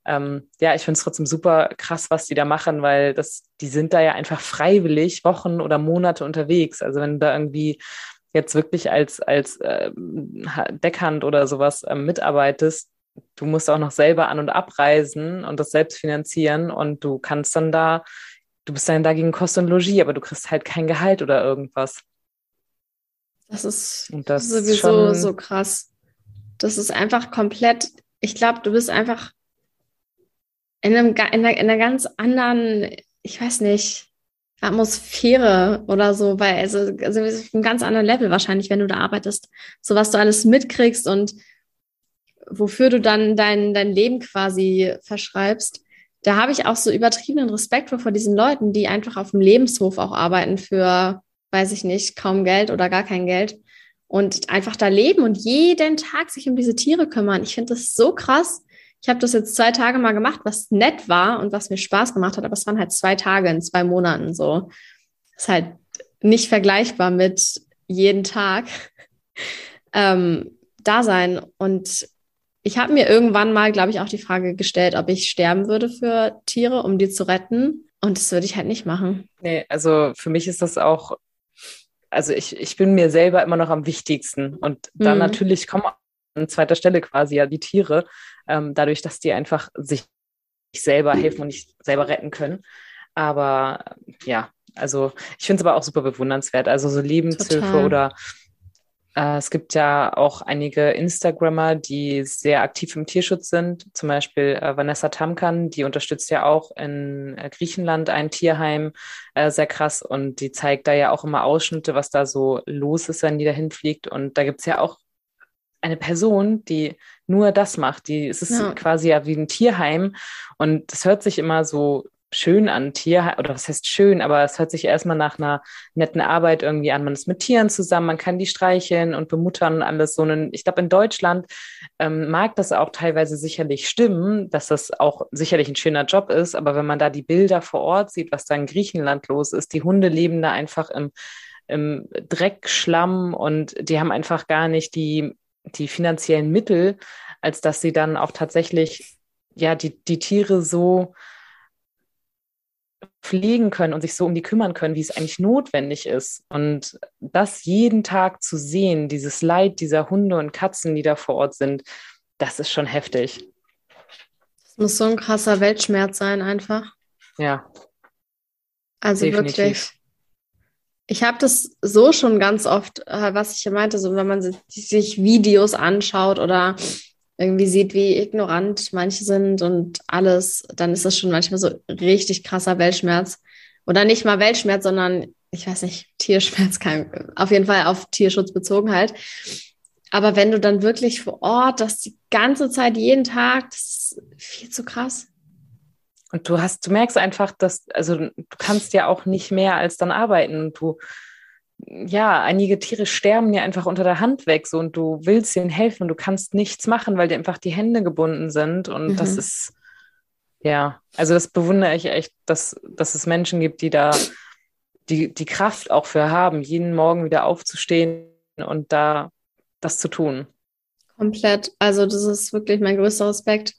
Speaker 1: ähm, ja, ich finde es trotzdem super krass, was die da machen, weil das, die sind da ja einfach freiwillig Wochen oder Monate unterwegs. Also wenn du da irgendwie jetzt wirklich als, als äh, Deckhand oder sowas äh, mitarbeitest, du musst auch noch selber an- und abreisen und das selbst finanzieren und du kannst dann da, du bist dann da gegen Kost und Logis, aber du kriegst halt kein Gehalt oder irgendwas.
Speaker 2: Das ist das sowieso so krass. Das ist einfach komplett, ich glaube, du bist einfach in, einem, in, einer, in einer ganz anderen, ich weiß nicht, Atmosphäre oder so, weil also, also auf einem ganz anderen Level wahrscheinlich, wenn du da arbeitest, so was du alles mitkriegst und wofür du dann dein, dein Leben quasi verschreibst, da habe ich auch so übertriebenen Respekt vor, diesen Leuten, die einfach auf dem Lebenshof auch arbeiten für, weiß ich nicht, kaum Geld oder gar kein Geld und einfach da leben und jeden Tag sich um diese Tiere kümmern. Ich finde das so krass. Ich habe das jetzt zwei Tage mal gemacht, was nett war und was mir Spaß gemacht hat, aber es waren halt zwei Tage in zwei Monaten so. Ist halt nicht vergleichbar mit jeden Tag ähm, da sein. Und ich habe mir irgendwann mal, glaube ich, auch die Frage gestellt, ob ich sterben würde für Tiere, um die zu retten. Und das würde ich halt nicht machen.
Speaker 1: Nee, also für mich ist das auch, also ich, ich bin mir selber immer noch am wichtigsten. Und dann mhm. natürlich kommen an zweiter Stelle quasi ja die Tiere, ähm, dadurch, dass die einfach sich selber helfen und nicht selber retten können. Aber ja, also ich finde es aber auch super bewundernswert. Also so Lebenshilfe Total. oder es gibt ja auch einige Instagrammer, die sehr aktiv im Tierschutz sind. Zum Beispiel äh, Vanessa Tamkan, die unterstützt ja auch in äh, Griechenland ein Tierheim äh, sehr krass und die zeigt da ja auch immer Ausschnitte, was da so los ist, wenn die da hinfliegt. Und da gibt es ja auch eine Person, die nur das macht. Die, es ist ja. quasi ja wie ein Tierheim und es hört sich immer so schön an Tier, oder was heißt schön, aber es hört sich erstmal nach einer netten Arbeit irgendwie an. Man ist mit Tieren zusammen, man kann die streicheln und bemuttern und alles so. Und ich glaube, in Deutschland ähm, mag das auch teilweise sicherlich stimmen, dass das auch sicherlich ein schöner Job ist, aber wenn man da die Bilder vor Ort sieht, was da in Griechenland los ist, die Hunde leben da einfach im, im Dreck, Schlamm und die haben einfach gar nicht die, die finanziellen Mittel, als dass sie dann auch tatsächlich ja die, die Tiere so pflegen können und sich so um die kümmern können, wie es eigentlich notwendig ist. Und das jeden Tag zu sehen, dieses Leid dieser Hunde und Katzen, die da vor Ort sind, das ist schon heftig.
Speaker 2: Das muss so ein krasser Weltschmerz sein, einfach.
Speaker 1: Ja.
Speaker 2: Also Definitiv. wirklich. Ich habe das so schon ganz oft, äh, was ich ja meinte, so wenn man sich Videos anschaut oder irgendwie sieht, wie ignorant manche sind und alles, dann ist das schon manchmal so richtig krasser Weltschmerz. Oder nicht mal Weltschmerz, sondern, ich weiß nicht, Tierschmerz, kein, auf jeden Fall auf Tierschutz bezogen halt. Aber wenn du dann wirklich vor Ort das die ganze Zeit, jeden Tag, das ist viel zu krass.
Speaker 1: Und du hast, du merkst einfach, dass, also du kannst ja auch nicht mehr als dann arbeiten. Du, ja, einige Tiere sterben ja einfach unter der Hand weg so und du willst ihnen helfen und du kannst nichts machen, weil dir einfach die Hände gebunden sind. Und mhm. das ist, ja, also das bewundere ich echt, dass, dass es Menschen gibt, die da die, die Kraft auch für haben, jeden Morgen wieder aufzustehen und da das zu tun.
Speaker 2: Komplett. Also das ist wirklich mein größter Respekt.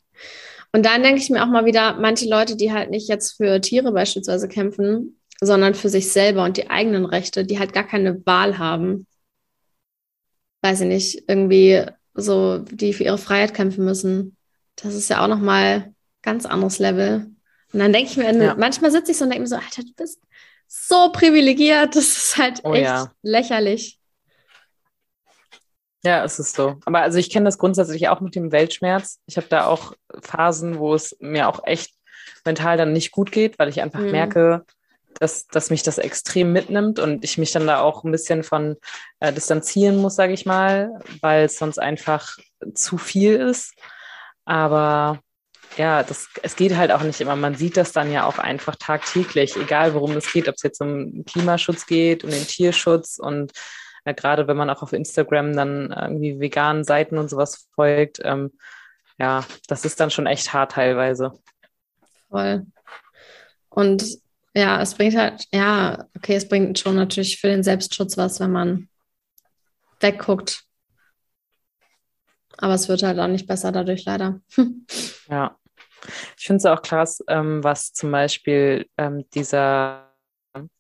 Speaker 2: Und dann denke ich mir auch mal wieder, manche Leute, die halt nicht jetzt für Tiere beispielsweise kämpfen, sondern für sich selber und die eigenen Rechte, die halt gar keine Wahl haben. Weiß ich nicht, irgendwie so, die für ihre Freiheit kämpfen müssen. Das ist ja auch nochmal ganz anderes Level. Und dann denke ich mir, ja. manchmal sitze ich so und denke mir so, Alter, du bist so privilegiert. Das ist halt oh, echt ja. lächerlich.
Speaker 1: Ja, es ist so. Aber also ich kenne das grundsätzlich auch mit dem Weltschmerz. Ich habe da auch Phasen, wo es mir auch echt mental dann nicht gut geht, weil ich einfach mhm. merke, dass, dass mich das extrem mitnimmt und ich mich dann da auch ein bisschen von äh, distanzieren muss, sage ich mal, weil es sonst einfach zu viel ist. Aber ja, das, es geht halt auch nicht immer. Man sieht das dann ja auch einfach tagtäglich, egal worum es geht, ob es jetzt um Klimaschutz geht, um den Tierschutz und ja, gerade wenn man auch auf Instagram dann irgendwie veganen Seiten und sowas folgt, ähm, ja, das ist dann schon echt hart teilweise.
Speaker 2: Voll. Und ja, es bringt halt, ja, okay, es bringt schon natürlich für den Selbstschutz was, wenn man wegguckt. Aber es wird halt auch nicht besser dadurch leider.
Speaker 1: ja. Ich finde es auch krass, ähm, was zum Beispiel ähm, dieser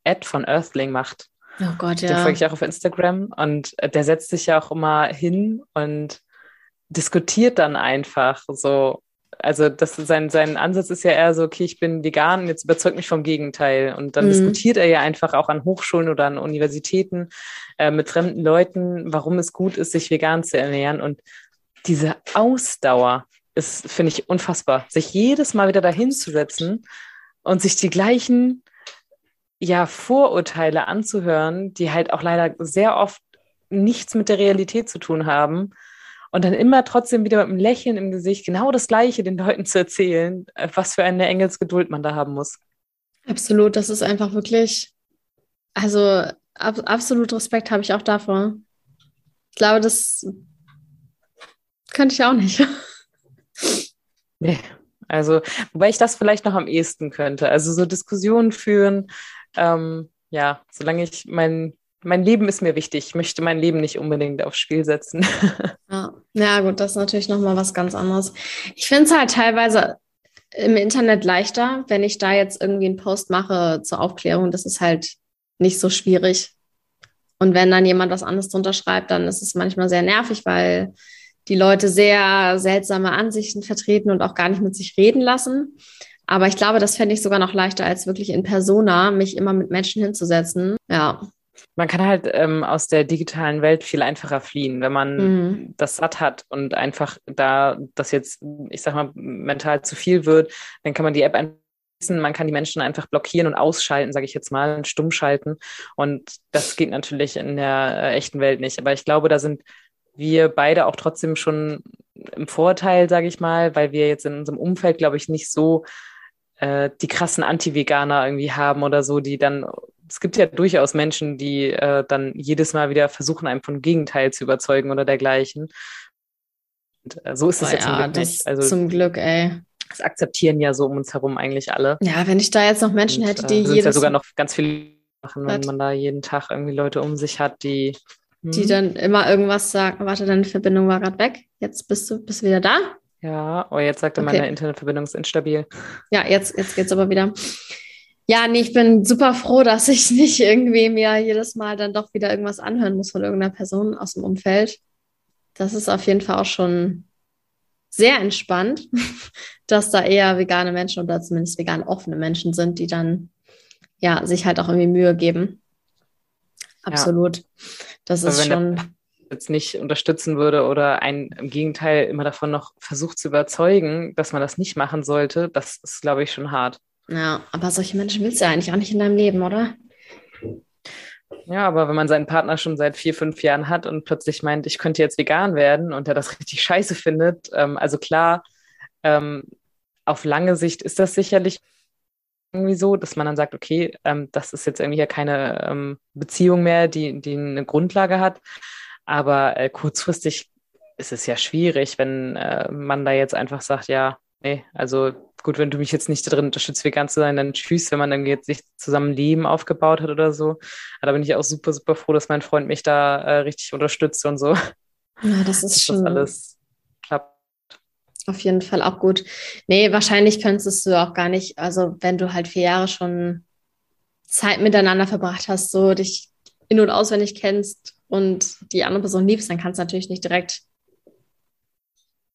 Speaker 1: Ad von Earthling macht.
Speaker 2: Oh Gott, ja.
Speaker 1: Den folge ich auch auf Instagram und äh, der setzt sich ja auch immer hin und diskutiert dann einfach so. Also das, sein, sein Ansatz ist ja eher so, okay, ich bin vegan und jetzt überzeugt mich vom Gegenteil. Und dann mhm. diskutiert er ja einfach auch an Hochschulen oder an Universitäten äh, mit fremden Leuten, warum es gut ist, sich vegan zu ernähren. Und diese Ausdauer ist, finde ich, unfassbar. Sich jedes Mal wieder dahin zu setzen und sich die gleichen ja, Vorurteile anzuhören, die halt auch leider sehr oft nichts mit der Realität zu tun haben. Und dann immer trotzdem wieder mit einem Lächeln im Gesicht genau das Gleiche den Leuten zu erzählen, äh, was für eine Engelsgeduld man da haben muss.
Speaker 2: Absolut, das ist einfach wirklich, also ab, absolut Respekt habe ich auch davor. Ich glaube, das könnte ich auch nicht.
Speaker 1: Nee, also, wobei ich das vielleicht noch am ehesten könnte. Also so Diskussionen führen, ähm, ja, solange ich mein, mein Leben ist mir wichtig. Ich möchte mein Leben nicht unbedingt aufs Spiel setzen.
Speaker 2: ja. ja, gut, das ist natürlich nochmal was ganz anderes. Ich finde es halt teilweise im Internet leichter, wenn ich da jetzt irgendwie einen Post mache zur Aufklärung. Das ist halt nicht so schwierig. Und wenn dann jemand was anderes drunter schreibt, dann ist es manchmal sehr nervig, weil die Leute sehr seltsame Ansichten vertreten und auch gar nicht mit sich reden lassen. Aber ich glaube, das fände ich sogar noch leichter, als wirklich in Persona mich immer mit Menschen hinzusetzen. Ja.
Speaker 1: Man kann halt ähm, aus der digitalen Welt viel einfacher fliehen, wenn man mhm. das satt hat und einfach da das jetzt, ich sag mal, mental zu viel wird, dann kann man die App einfach man kann die Menschen einfach blockieren und ausschalten, sage ich jetzt mal, und stumm schalten. Und das geht natürlich in der äh, echten Welt nicht. Aber ich glaube, da sind wir beide auch trotzdem schon im Vorteil, sage ich mal, weil wir jetzt in unserem Umfeld, glaube ich, nicht so äh, die krassen Anti-Veganer irgendwie haben oder so, die dann, es gibt ja durchaus Menschen, die äh, dann jedes Mal wieder versuchen, einem vom Gegenteil zu überzeugen oder dergleichen. Und, äh, so ist es oh, jetzt ja, zum Glück nicht.
Speaker 2: Also, zum Glück, ey.
Speaker 1: Das akzeptieren ja so um uns herum eigentlich alle.
Speaker 2: Ja, wenn ich da jetzt noch Menschen Und, hätte, die
Speaker 1: äh, jedes... ja sogar noch ganz viel machen, wenn man da jeden Tag irgendwie Leute um sich hat, die
Speaker 2: die hm? dann immer irgendwas sagen. Warte, deine Verbindung war gerade weg. Jetzt bist du, bist wieder da?
Speaker 1: Ja, oh, jetzt sagte okay. meine Internetverbindung ist instabil.
Speaker 2: Ja, jetzt, jetzt es aber wieder. Ja, nee, ich bin super froh, dass ich nicht irgendwie mir jedes Mal dann doch wieder irgendwas anhören muss von irgendeiner Person aus dem Umfeld. Das ist auf jeden Fall auch schon sehr entspannt, dass da eher vegane Menschen oder zumindest vegan offene Menschen sind, die dann ja sich halt auch irgendwie Mühe geben. Absolut. Ja. Das ist schon
Speaker 1: jetzt nicht unterstützen würde oder einen im Gegenteil immer davon noch versucht zu überzeugen, dass man das nicht machen sollte, das ist, glaube ich, schon hart.
Speaker 2: Ja, aber solche Menschen willst du ja eigentlich auch nicht in deinem Leben, oder?
Speaker 1: Ja, aber wenn man seinen Partner schon seit vier, fünf Jahren hat und plötzlich meint, ich könnte jetzt vegan werden und er das richtig scheiße findet, ähm, also klar, ähm, auf lange Sicht ist das sicherlich irgendwie so, dass man dann sagt, okay, ähm, das ist jetzt irgendwie ja keine ähm, Beziehung mehr, die, die eine Grundlage hat. Aber äh, kurzfristig ist es ja schwierig, wenn äh, man da jetzt einfach sagt, ja, nee, also gut, wenn du mich jetzt nicht darin unterstützt, vegan zu sein, dann tschüss, wenn man dann jetzt sich zusammen Leben aufgebaut hat oder so. Aber da bin ich auch super, super froh, dass mein Freund mich da äh, richtig unterstützt und so.
Speaker 2: Ja, das ist dass schon. Das alles klappt. Auf jeden Fall auch gut. Nee, wahrscheinlich könntest du auch gar nicht, also wenn du halt vier Jahre schon Zeit miteinander verbracht hast, so dich in- und auswendig kennst, und die andere Person liebst, dann kannst du natürlich nicht direkt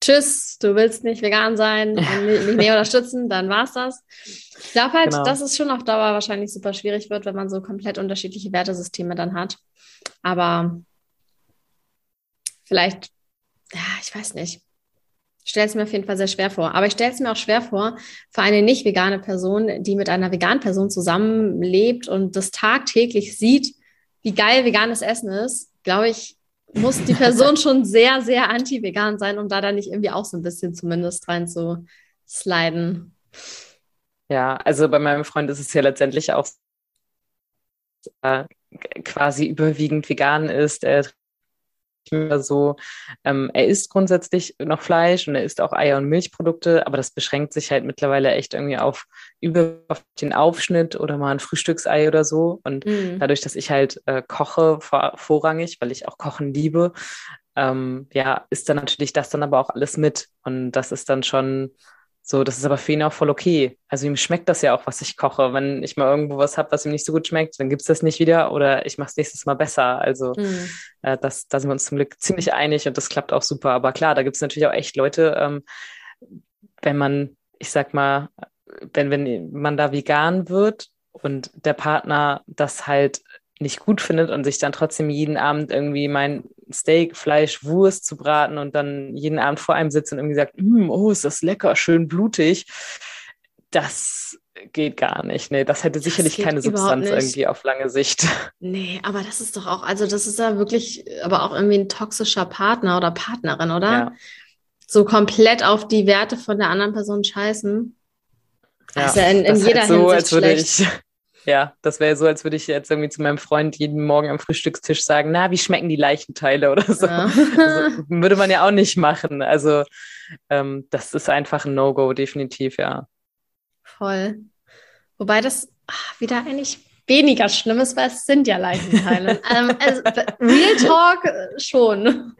Speaker 2: Tschüss, du willst nicht vegan sein und mich mehr unterstützen, dann war's das. Ich glaube halt, genau. dass es schon auf Dauer wahrscheinlich super schwierig wird, wenn man so komplett unterschiedliche Wertesysteme dann hat. Aber vielleicht, ja, ich weiß nicht. Ich stelle es mir auf jeden Fall sehr schwer vor. Aber ich stelle es mir auch schwer vor für eine nicht vegane Person, die mit einer veganen Person zusammenlebt und das tagtäglich sieht, wie geil veganes Essen ist, glaube ich, muss die Person schon sehr, sehr anti-vegan sein, um da dann nicht irgendwie auch so ein bisschen zumindest rein zu sliden.
Speaker 1: Ja, also bei meinem Freund ist es ja letztendlich auch äh, quasi überwiegend vegan ist. Er so, ähm, er isst grundsätzlich noch Fleisch und er isst auch Eier und Milchprodukte, aber das beschränkt sich halt mittlerweile echt irgendwie auf über auf den Aufschnitt oder mal ein Frühstücksei oder so. Und mhm. dadurch, dass ich halt äh, koche vor, vorrangig, weil ich auch Kochen liebe, ähm, ja, ist dann natürlich das dann aber auch alles mit. Und das ist dann schon so, das ist aber für ihn auch voll okay. Also ihm schmeckt das ja auch, was ich koche. Wenn ich mal irgendwo was habe, was ihm nicht so gut schmeckt, dann gibt es das nicht wieder oder ich mache es nächstes Mal besser. Also mhm. äh, das, da sind wir uns zum Glück ziemlich einig und das klappt auch super. Aber klar, da gibt es natürlich auch echt Leute, ähm, wenn man, ich sag mal, wenn, wenn man da vegan wird und der Partner das halt nicht gut findet und sich dann trotzdem jeden Abend irgendwie mein Steak, Fleisch, Wurst zu braten und dann jeden Abend vor einem sitzt und irgendwie sagt, mm, oh, ist das lecker, schön blutig. Das geht gar nicht. Nee, das hätte sicherlich das keine Substanz irgendwie auf lange Sicht.
Speaker 2: Nee, aber das ist doch auch, also das ist ja wirklich, aber auch irgendwie ein toxischer Partner oder Partnerin, oder? Ja. So komplett auf die Werte von der anderen Person scheißen.
Speaker 1: Ja, also in, in jeder halt so, Hinsicht als würde schlecht. ich ja, das wäre so, als würde ich jetzt irgendwie zu meinem Freund jeden Morgen am Frühstückstisch sagen, na, wie schmecken die Leichenteile oder so. Ja. also, würde man ja auch nicht machen. Also ähm, das ist einfach ein No-Go, definitiv, ja.
Speaker 2: Voll. Wobei das ach, wieder eigentlich weniger schlimm ist, weil es sind ja Leichenteile. ähm, also, Real Talk äh, schon.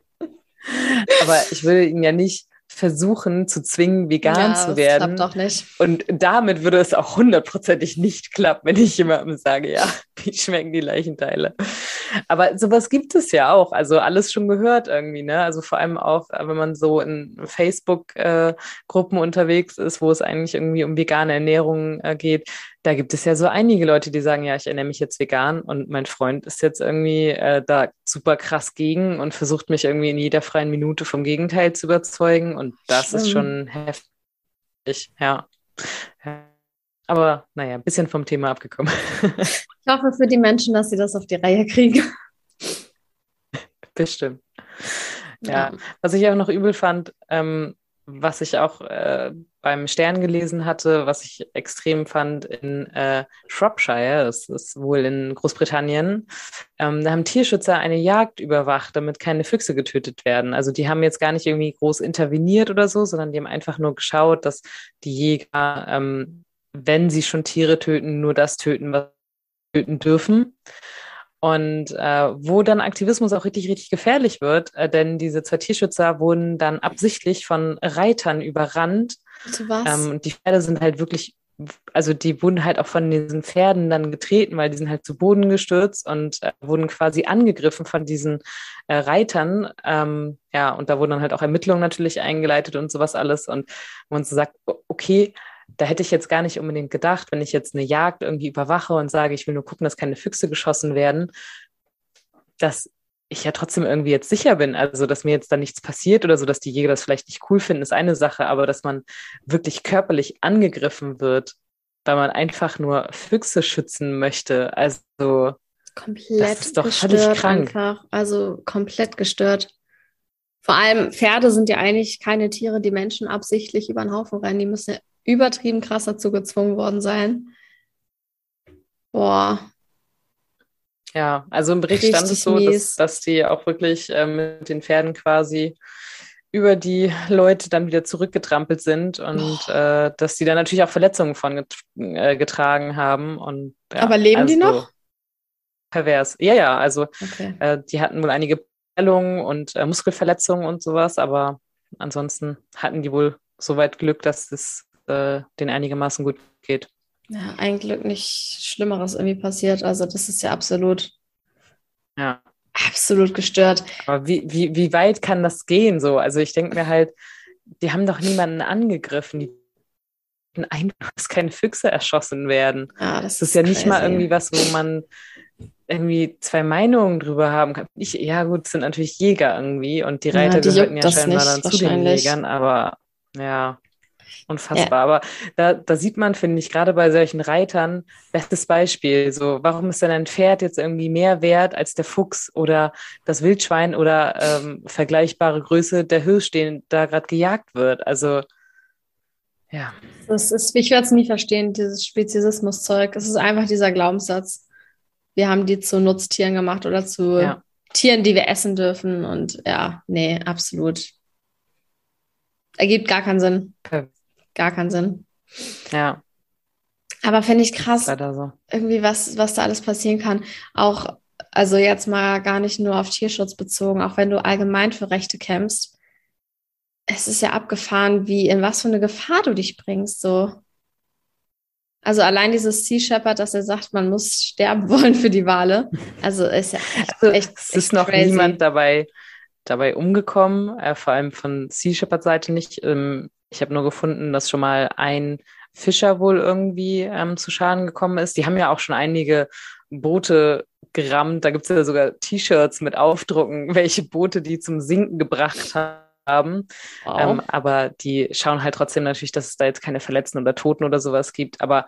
Speaker 1: Aber ich will ihn ja nicht versuchen zu zwingen, vegan ja, zu werden.
Speaker 2: Das klappt doch nicht.
Speaker 1: Und damit würde es auch hundertprozentig nicht klappen, wenn ich jemandem sage, ja, wie schmecken die Leichenteile. Aber sowas gibt es ja auch. Also alles schon gehört irgendwie, ne? Also vor allem auch, äh, wenn man so in Facebook-Gruppen äh, unterwegs ist, wo es eigentlich irgendwie um vegane Ernährung äh, geht, da gibt es ja so einige Leute, die sagen, ja, ich ernähre mich jetzt vegan und mein Freund ist jetzt irgendwie äh, da super krass gegen und versucht mich irgendwie in jeder freien Minute vom Gegenteil zu überzeugen und das Schlimm. ist schon heftig, ja. Aber naja, ein bisschen vom Thema abgekommen.
Speaker 2: ich hoffe für die Menschen, dass sie das auf die Reihe kriegen.
Speaker 1: Bestimmt. Ja. ja. was ich auch noch übel fand, ähm, was ich auch äh, beim Stern gelesen hatte, was ich extrem fand in äh, Shropshire, das ist wohl in Großbritannien, ähm, da haben Tierschützer eine Jagd überwacht, damit keine Füchse getötet werden. Also die haben jetzt gar nicht irgendwie groß interveniert oder so, sondern die haben einfach nur geschaut, dass die Jäger, ähm, wenn sie schon Tiere töten, nur das töten, was sie töten dürfen. Und äh, wo dann Aktivismus auch richtig, richtig gefährlich wird, äh, denn diese zwei Tierschützer wurden dann absichtlich von Reitern überrannt.
Speaker 2: Zu was?
Speaker 1: Ähm, die Pferde sind halt wirklich also die wurden halt auch von diesen Pferden dann getreten, weil die sind halt zu Boden gestürzt und äh, wurden quasi angegriffen von diesen äh, Reitern. Ähm, ja, und da wurden dann halt auch Ermittlungen natürlich eingeleitet und sowas alles. Und man so sagt, okay, da hätte ich jetzt gar nicht unbedingt gedacht, wenn ich jetzt eine Jagd irgendwie überwache und sage, ich will nur gucken, dass keine Füchse geschossen werden, dass ich ja trotzdem irgendwie jetzt sicher bin. Also, dass mir jetzt da nichts passiert oder so, dass die Jäger das vielleicht nicht cool finden, ist eine Sache, aber dass man wirklich körperlich angegriffen wird, weil man einfach nur Füchse schützen möchte. Also,
Speaker 2: komplett das ist doch völlig krank. Einfach. Also, komplett gestört. Vor allem Pferde sind ja eigentlich keine Tiere, die Menschen absichtlich über den Haufen rennen. Die müssen ja übertrieben krass dazu gezwungen worden sein. Boah,
Speaker 1: ja, also im Bericht Richtig stand es so, dass, dass die auch wirklich äh, mit den Pferden quasi über die Leute dann wieder zurückgetrampelt sind und oh. äh, dass die dann natürlich auch Verletzungen von get äh, getragen haben. Und,
Speaker 2: ja, Aber leben also die noch?
Speaker 1: Pervers. Ja, ja, also okay. äh, die hatten wohl einige Prellungen und äh, Muskelverletzungen und sowas, aber ansonsten hatten die wohl soweit Glück, dass es äh, denen einigermaßen gut geht.
Speaker 2: Ja, ein Glück nicht Schlimmeres irgendwie passiert. Also das ist ja absolut,
Speaker 1: ja.
Speaker 2: absolut gestört.
Speaker 1: Aber wie, wie, wie weit kann das gehen so? Also ich denke mir halt, die haben doch niemanden angegriffen. Die einfach, dass keine Füchse erschossen werden.
Speaker 2: Ja, das,
Speaker 1: das ist, ja nicht mal irgendwie was, wo man irgendwie zwei Meinungen drüber haben kann. Ich, ja, gut, es sind natürlich Jäger irgendwie und die Reiter ja, die gehörten ja scheinbar dann zu den Jägern, aber ja. Unfassbar. Ja. Aber da, da sieht man, finde ich, gerade bei solchen Reitern, bestes Beispiel. So, warum ist denn ein Pferd jetzt irgendwie mehr wert als der Fuchs oder das Wildschwein oder ähm, vergleichbare Größe der Hirsch, den da gerade gejagt wird? Also, ja.
Speaker 2: Das ist, ich werde es nie verstehen, dieses Speziesismus-Zeug. Es ist einfach dieser Glaubenssatz. Wir haben die zu Nutztieren gemacht oder zu ja. Tieren, die wir essen dürfen. Und ja, nee, absolut. Ergibt gar keinen Sinn. Okay gar keinen Sinn.
Speaker 1: Ja.
Speaker 2: Aber finde ich krass, so. irgendwie was, was da alles passieren kann. Auch, also jetzt mal gar nicht nur auf Tierschutz bezogen, auch wenn du allgemein für Rechte kämpfst. Es ist ja abgefahren, wie, in was für eine Gefahr du dich bringst, so. Also allein dieses Sea Shepherd, dass er sagt, man muss sterben wollen für die Wale. Also ist ja echt, also, echt
Speaker 1: Es ist noch crazy. niemand dabei, dabei umgekommen, äh, vor allem von Sea Shepherd Seite nicht. Ähm, ich habe nur gefunden, dass schon mal ein Fischer wohl irgendwie ähm, zu Schaden gekommen ist. Die haben ja auch schon einige Boote gerammt. Da gibt es ja sogar T-Shirts mit Aufdrucken, welche Boote die zum Sinken gebracht haben. Wow. Ähm, aber die schauen halt trotzdem natürlich, dass es da jetzt keine Verletzten oder Toten oder sowas gibt. Aber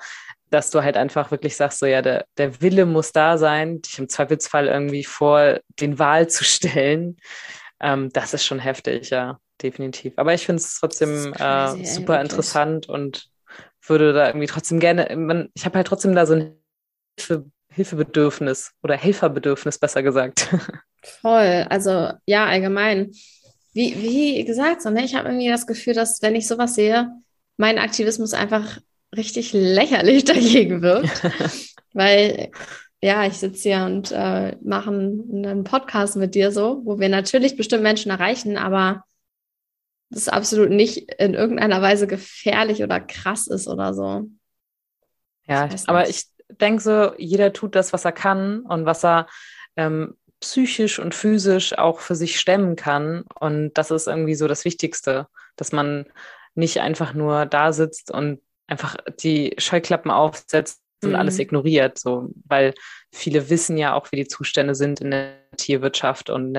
Speaker 1: dass du halt einfach wirklich sagst, so ja, der, der Wille muss da sein, dich im Zweifelsfall irgendwie vor den Wal zu stellen. Ähm, das ist schon heftig, ja definitiv. Aber ich finde es trotzdem crazy, äh, super ey, interessant und würde da irgendwie trotzdem gerne, man, ich habe halt trotzdem da so ein Hilfe, Hilfebedürfnis oder Helferbedürfnis, besser gesagt.
Speaker 2: Voll, also ja, allgemein. Wie, wie gesagt, so, ne, ich habe irgendwie das Gefühl, dass wenn ich sowas sehe, mein Aktivismus einfach richtig lächerlich dagegen wirkt. weil ja, ich sitze hier und äh, mache einen Podcast mit dir so, wo wir natürlich bestimmt Menschen erreichen, aber das absolut nicht in irgendeiner Weise gefährlich oder krass ist oder so.
Speaker 1: Ja, aber ich denke so, jeder tut das, was er kann und was er ähm, psychisch und physisch auch für sich stemmen kann. Und das ist irgendwie so das Wichtigste, dass man nicht einfach nur da sitzt und einfach die Scheuklappen aufsetzt und mhm. alles ignoriert, so, weil viele wissen ja auch, wie die Zustände sind in der Tierwirtschaft und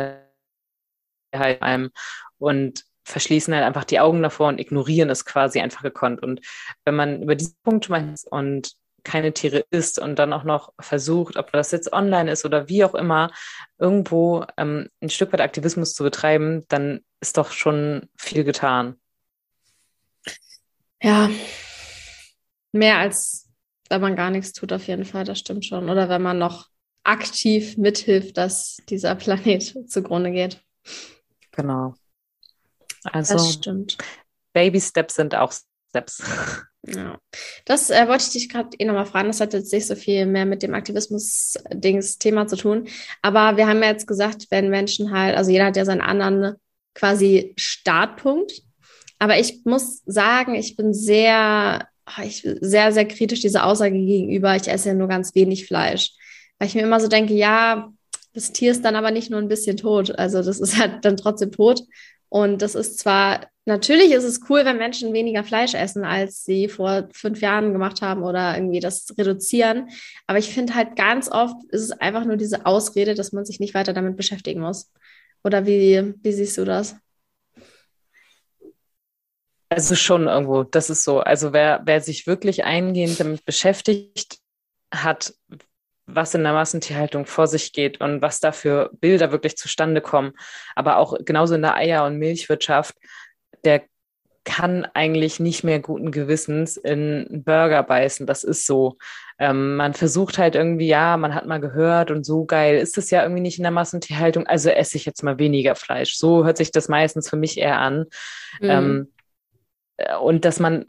Speaker 1: halt einem. Und verschließen halt einfach die Augen davor und ignorieren es quasi einfach gekonnt. Und wenn man über diesen Punkt meint und keine Tiere isst und dann auch noch versucht, ob das jetzt online ist oder wie auch immer, irgendwo ähm, ein Stück weit Aktivismus zu betreiben, dann ist doch schon viel getan.
Speaker 2: Ja, mehr als wenn man gar nichts tut, auf jeden Fall, das stimmt schon. Oder wenn man noch aktiv mithilft, dass dieser Planet zugrunde geht.
Speaker 1: Genau. Also
Speaker 2: das stimmt.
Speaker 1: Baby Steps sind auch Steps.
Speaker 2: Ja, das äh, wollte ich dich gerade eh nochmal fragen. Das hat jetzt nicht so viel mehr mit dem Aktivismus-Dings-Thema zu tun. Aber wir haben ja jetzt gesagt, wenn Menschen halt, also jeder hat ja seinen anderen quasi Startpunkt. Aber ich muss sagen, ich bin sehr ah, ich sehr, sehr kritisch dieser Aussage gegenüber, ich esse ja nur ganz wenig Fleisch. Weil ich mir immer so denke, ja, das Tier ist dann aber nicht nur ein bisschen tot. Also das ist halt dann trotzdem tot. Und das ist zwar, natürlich ist es cool, wenn Menschen weniger Fleisch essen, als sie vor fünf Jahren gemacht haben oder irgendwie das reduzieren. Aber ich finde halt ganz oft ist es einfach nur diese Ausrede, dass man sich nicht weiter damit beschäftigen muss. Oder wie, wie siehst du das?
Speaker 1: Also schon irgendwo, das ist so. Also wer, wer sich wirklich eingehend damit beschäftigt, hat was in der Massentierhaltung vor sich geht und was da für Bilder wirklich zustande kommen. Aber auch genauso in der Eier- und Milchwirtschaft, der kann eigentlich nicht mehr guten Gewissens in einen Burger beißen. Das ist so. Ähm, man versucht halt irgendwie, ja, man hat mal gehört und so geil ist es ja irgendwie nicht in der Massentierhaltung, also esse ich jetzt mal weniger Fleisch. So hört sich das meistens für mich eher an. Mhm. Ähm, und dass man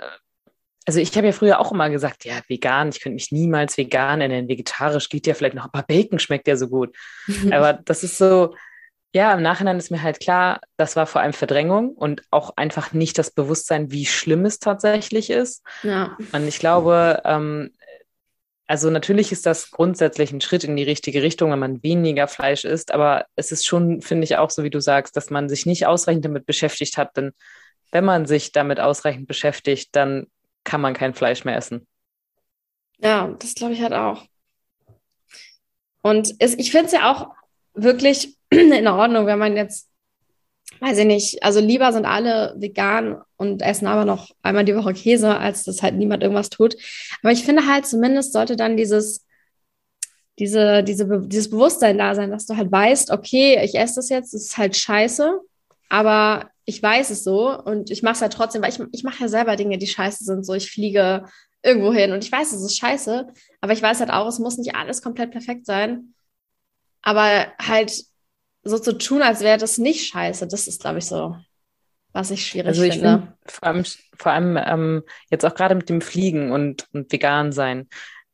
Speaker 1: also ich habe ja früher auch immer gesagt, ja, vegan, ich könnte mich niemals vegan nennen. Vegetarisch geht ja vielleicht noch, aber Bacon schmeckt ja so gut. aber das ist so, ja, im Nachhinein ist mir halt klar, das war vor allem Verdrängung und auch einfach nicht das Bewusstsein, wie schlimm es tatsächlich ist. Ja. Und ich glaube, ähm, also natürlich ist das grundsätzlich ein Schritt in die richtige Richtung, wenn man weniger Fleisch isst, aber es ist schon, finde ich auch so, wie du sagst, dass man sich nicht ausreichend damit beschäftigt hat, denn wenn man sich damit ausreichend beschäftigt, dann kann man kein Fleisch mehr essen.
Speaker 2: Ja, das glaube ich halt auch. Und es, ich finde es ja auch wirklich in Ordnung, wenn man jetzt, weiß ich nicht, also lieber sind alle vegan und essen aber noch einmal die Woche Käse, als dass halt niemand irgendwas tut. Aber ich finde halt, zumindest sollte dann dieses, diese, diese, dieses Bewusstsein da sein, dass du halt weißt, okay, ich esse das jetzt, das ist halt scheiße, aber ich weiß es so und ich mache es ja trotzdem, weil ich, ich mache ja selber Dinge, die scheiße sind. So, ich fliege irgendwo hin und ich weiß, es ist scheiße, aber ich weiß halt auch, es muss nicht alles komplett perfekt sein. Aber halt so zu tun, als wäre das nicht scheiße, das ist, glaube ich, so, was ich schwierig also ich finde. Find,
Speaker 1: vor allem, vor allem ähm, jetzt auch gerade mit dem Fliegen und, und vegan sein.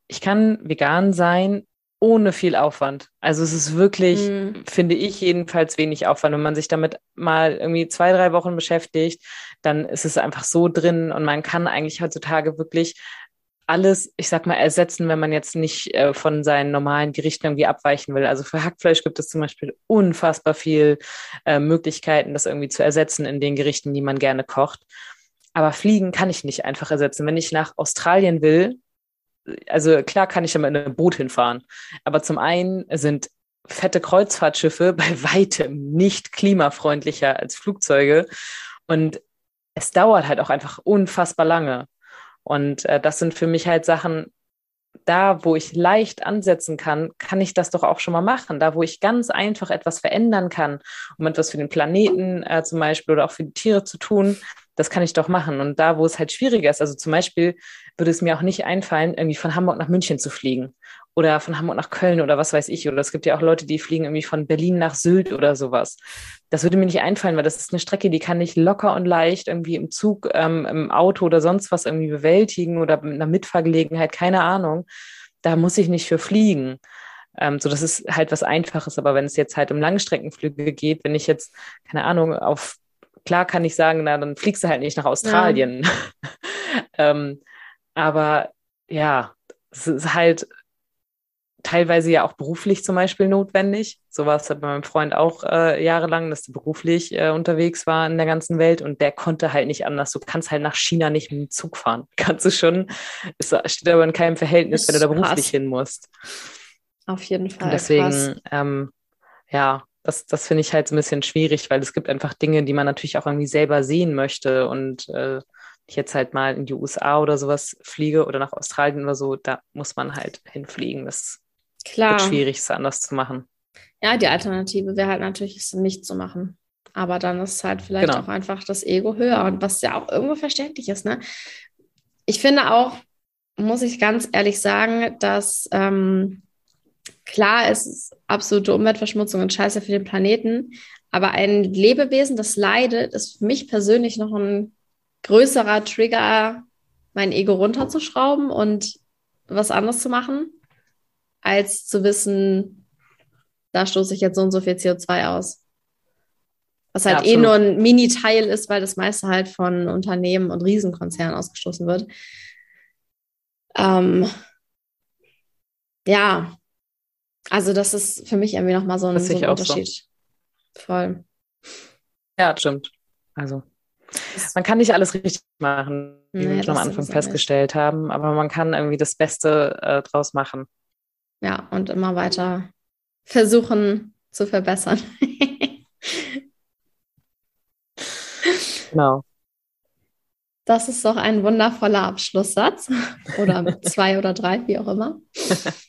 Speaker 1: Ich kann vegan sein ohne viel Aufwand. Also es ist wirklich, mhm. finde ich jedenfalls wenig Aufwand. Wenn man sich damit mal irgendwie zwei, drei Wochen beschäftigt, dann ist es einfach so drin und man kann eigentlich heutzutage wirklich alles, ich sag mal, ersetzen, wenn man jetzt nicht äh, von seinen normalen Gerichten irgendwie abweichen will. Also für Hackfleisch gibt es zum Beispiel unfassbar viel äh, Möglichkeiten, das irgendwie zu ersetzen in den Gerichten, die man gerne kocht. Aber Fliegen kann ich nicht einfach ersetzen. Wenn ich nach Australien will, also klar kann ich da mit einem Boot hinfahren, aber zum einen sind fette Kreuzfahrtschiffe bei weitem nicht klimafreundlicher als Flugzeuge und es dauert halt auch einfach unfassbar lange. Und äh, das sind für mich halt Sachen, da, wo ich leicht ansetzen kann, kann ich das doch auch schon mal machen. Da, wo ich ganz einfach etwas verändern kann, um etwas für den Planeten äh, zum Beispiel oder auch für die Tiere zu tun, das kann ich doch machen. Und da, wo es halt schwieriger ist, also zum Beispiel würde es mir auch nicht einfallen, irgendwie von Hamburg nach München zu fliegen oder von Hamburg nach Köln oder was weiß ich. Oder es gibt ja auch Leute, die fliegen irgendwie von Berlin nach Sylt oder sowas. Das würde mir nicht einfallen, weil das ist eine Strecke, die kann ich locker und leicht irgendwie im Zug, ähm, im Auto oder sonst was irgendwie bewältigen oder mit einer Mitfahrgelegenheit, keine Ahnung. Da muss ich nicht für fliegen. Ähm, so, das ist halt was Einfaches. Aber wenn es jetzt halt um Langstreckenflüge geht, wenn ich jetzt, keine Ahnung, auf klar kann ich sagen, na, dann fliegst du halt nicht nach Australien. Ja. ähm, aber ja, es ist halt teilweise ja auch beruflich zum Beispiel notwendig. So war es halt bei meinem Freund auch äh, jahrelang, dass er beruflich äh, unterwegs war in der ganzen Welt und der konnte halt nicht anders. Du kannst halt nach China nicht mit dem Zug fahren. Kannst du schon, es steht aber in keinem Verhältnis, wenn du da beruflich hin musst.
Speaker 2: Auf jeden Fall.
Speaker 1: Und deswegen, ähm, ja, das, das finde ich halt so ein bisschen schwierig, weil es gibt einfach Dinge, die man natürlich auch irgendwie selber sehen möchte. Und äh, ich jetzt halt mal in die USA oder sowas fliege oder nach Australien oder so, da muss man halt hinfliegen. Das Klar. wird schwierig, es anders zu machen.
Speaker 2: Ja, die Alternative wäre halt natürlich, es nicht zu machen. Aber dann ist halt vielleicht genau. auch einfach das Ego höher und was ja auch irgendwo verständlich ist. Ne? Ich finde auch, muss ich ganz ehrlich sagen, dass ähm, klar, es ist absolute Umweltverschmutzung und Scheiße für den Planeten, aber ein Lebewesen, das leidet, ist für mich persönlich noch ein größerer Trigger, mein Ego runterzuschrauben und was anderes zu machen, als zu wissen, da stoße ich jetzt so und so viel CO2 aus. Was halt ja, eh nur ein Mini-Teil ist, weil das meiste halt von Unternehmen und Riesenkonzernen ausgestoßen wird. Ähm, ja, also das ist für mich irgendwie nochmal so ein, so ein Unterschied. So. Voll.
Speaker 1: Ja, stimmt. Also man kann nicht alles richtig machen, wie nee, wir schon am Anfang festgestellt haben, aber man kann irgendwie das Beste äh, draus machen.
Speaker 2: Ja, und immer weiter versuchen zu verbessern.
Speaker 1: genau.
Speaker 2: Das ist doch ein wundervoller Abschlusssatz. Oder zwei oder drei, wie auch immer.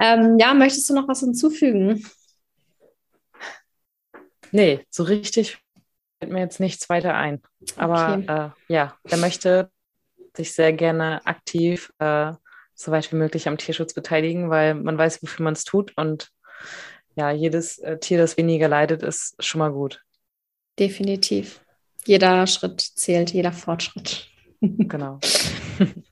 Speaker 2: Ähm, ja, möchtest du noch was hinzufügen?
Speaker 1: Nee, so richtig fällt mir jetzt nichts weiter ein. Aber okay. äh, ja, wer möchte sich sehr gerne aktiv äh, so weit wie möglich am Tierschutz beteiligen, weil man weiß, wofür man es tut. Und ja, jedes äh, Tier, das weniger leidet, ist schon mal gut.
Speaker 2: Definitiv. Jeder Schritt zählt, jeder Fortschritt.
Speaker 1: Genau.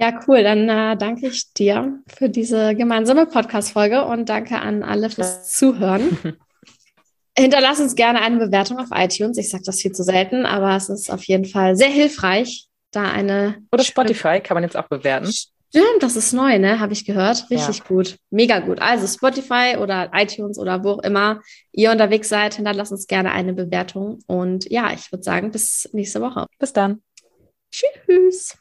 Speaker 2: Ja, cool. Dann äh, danke ich dir für diese gemeinsame Podcast-Folge und danke an alle fürs Zuhören. Hinterlass uns gerne eine Bewertung auf iTunes. Ich sage das viel zu selten, aber es ist auf jeden Fall sehr hilfreich, da eine.
Speaker 1: Oder Spotify kann man jetzt auch bewerten.
Speaker 2: Stimmt, das ist neu, ne? Habe ich gehört. Richtig ja. gut. Mega gut. Also Spotify oder iTunes oder wo auch immer ihr unterwegs seid, hinterlasst uns gerne eine Bewertung. Und ja, ich würde sagen, bis nächste Woche.
Speaker 1: Bis dann.
Speaker 2: Tschüss.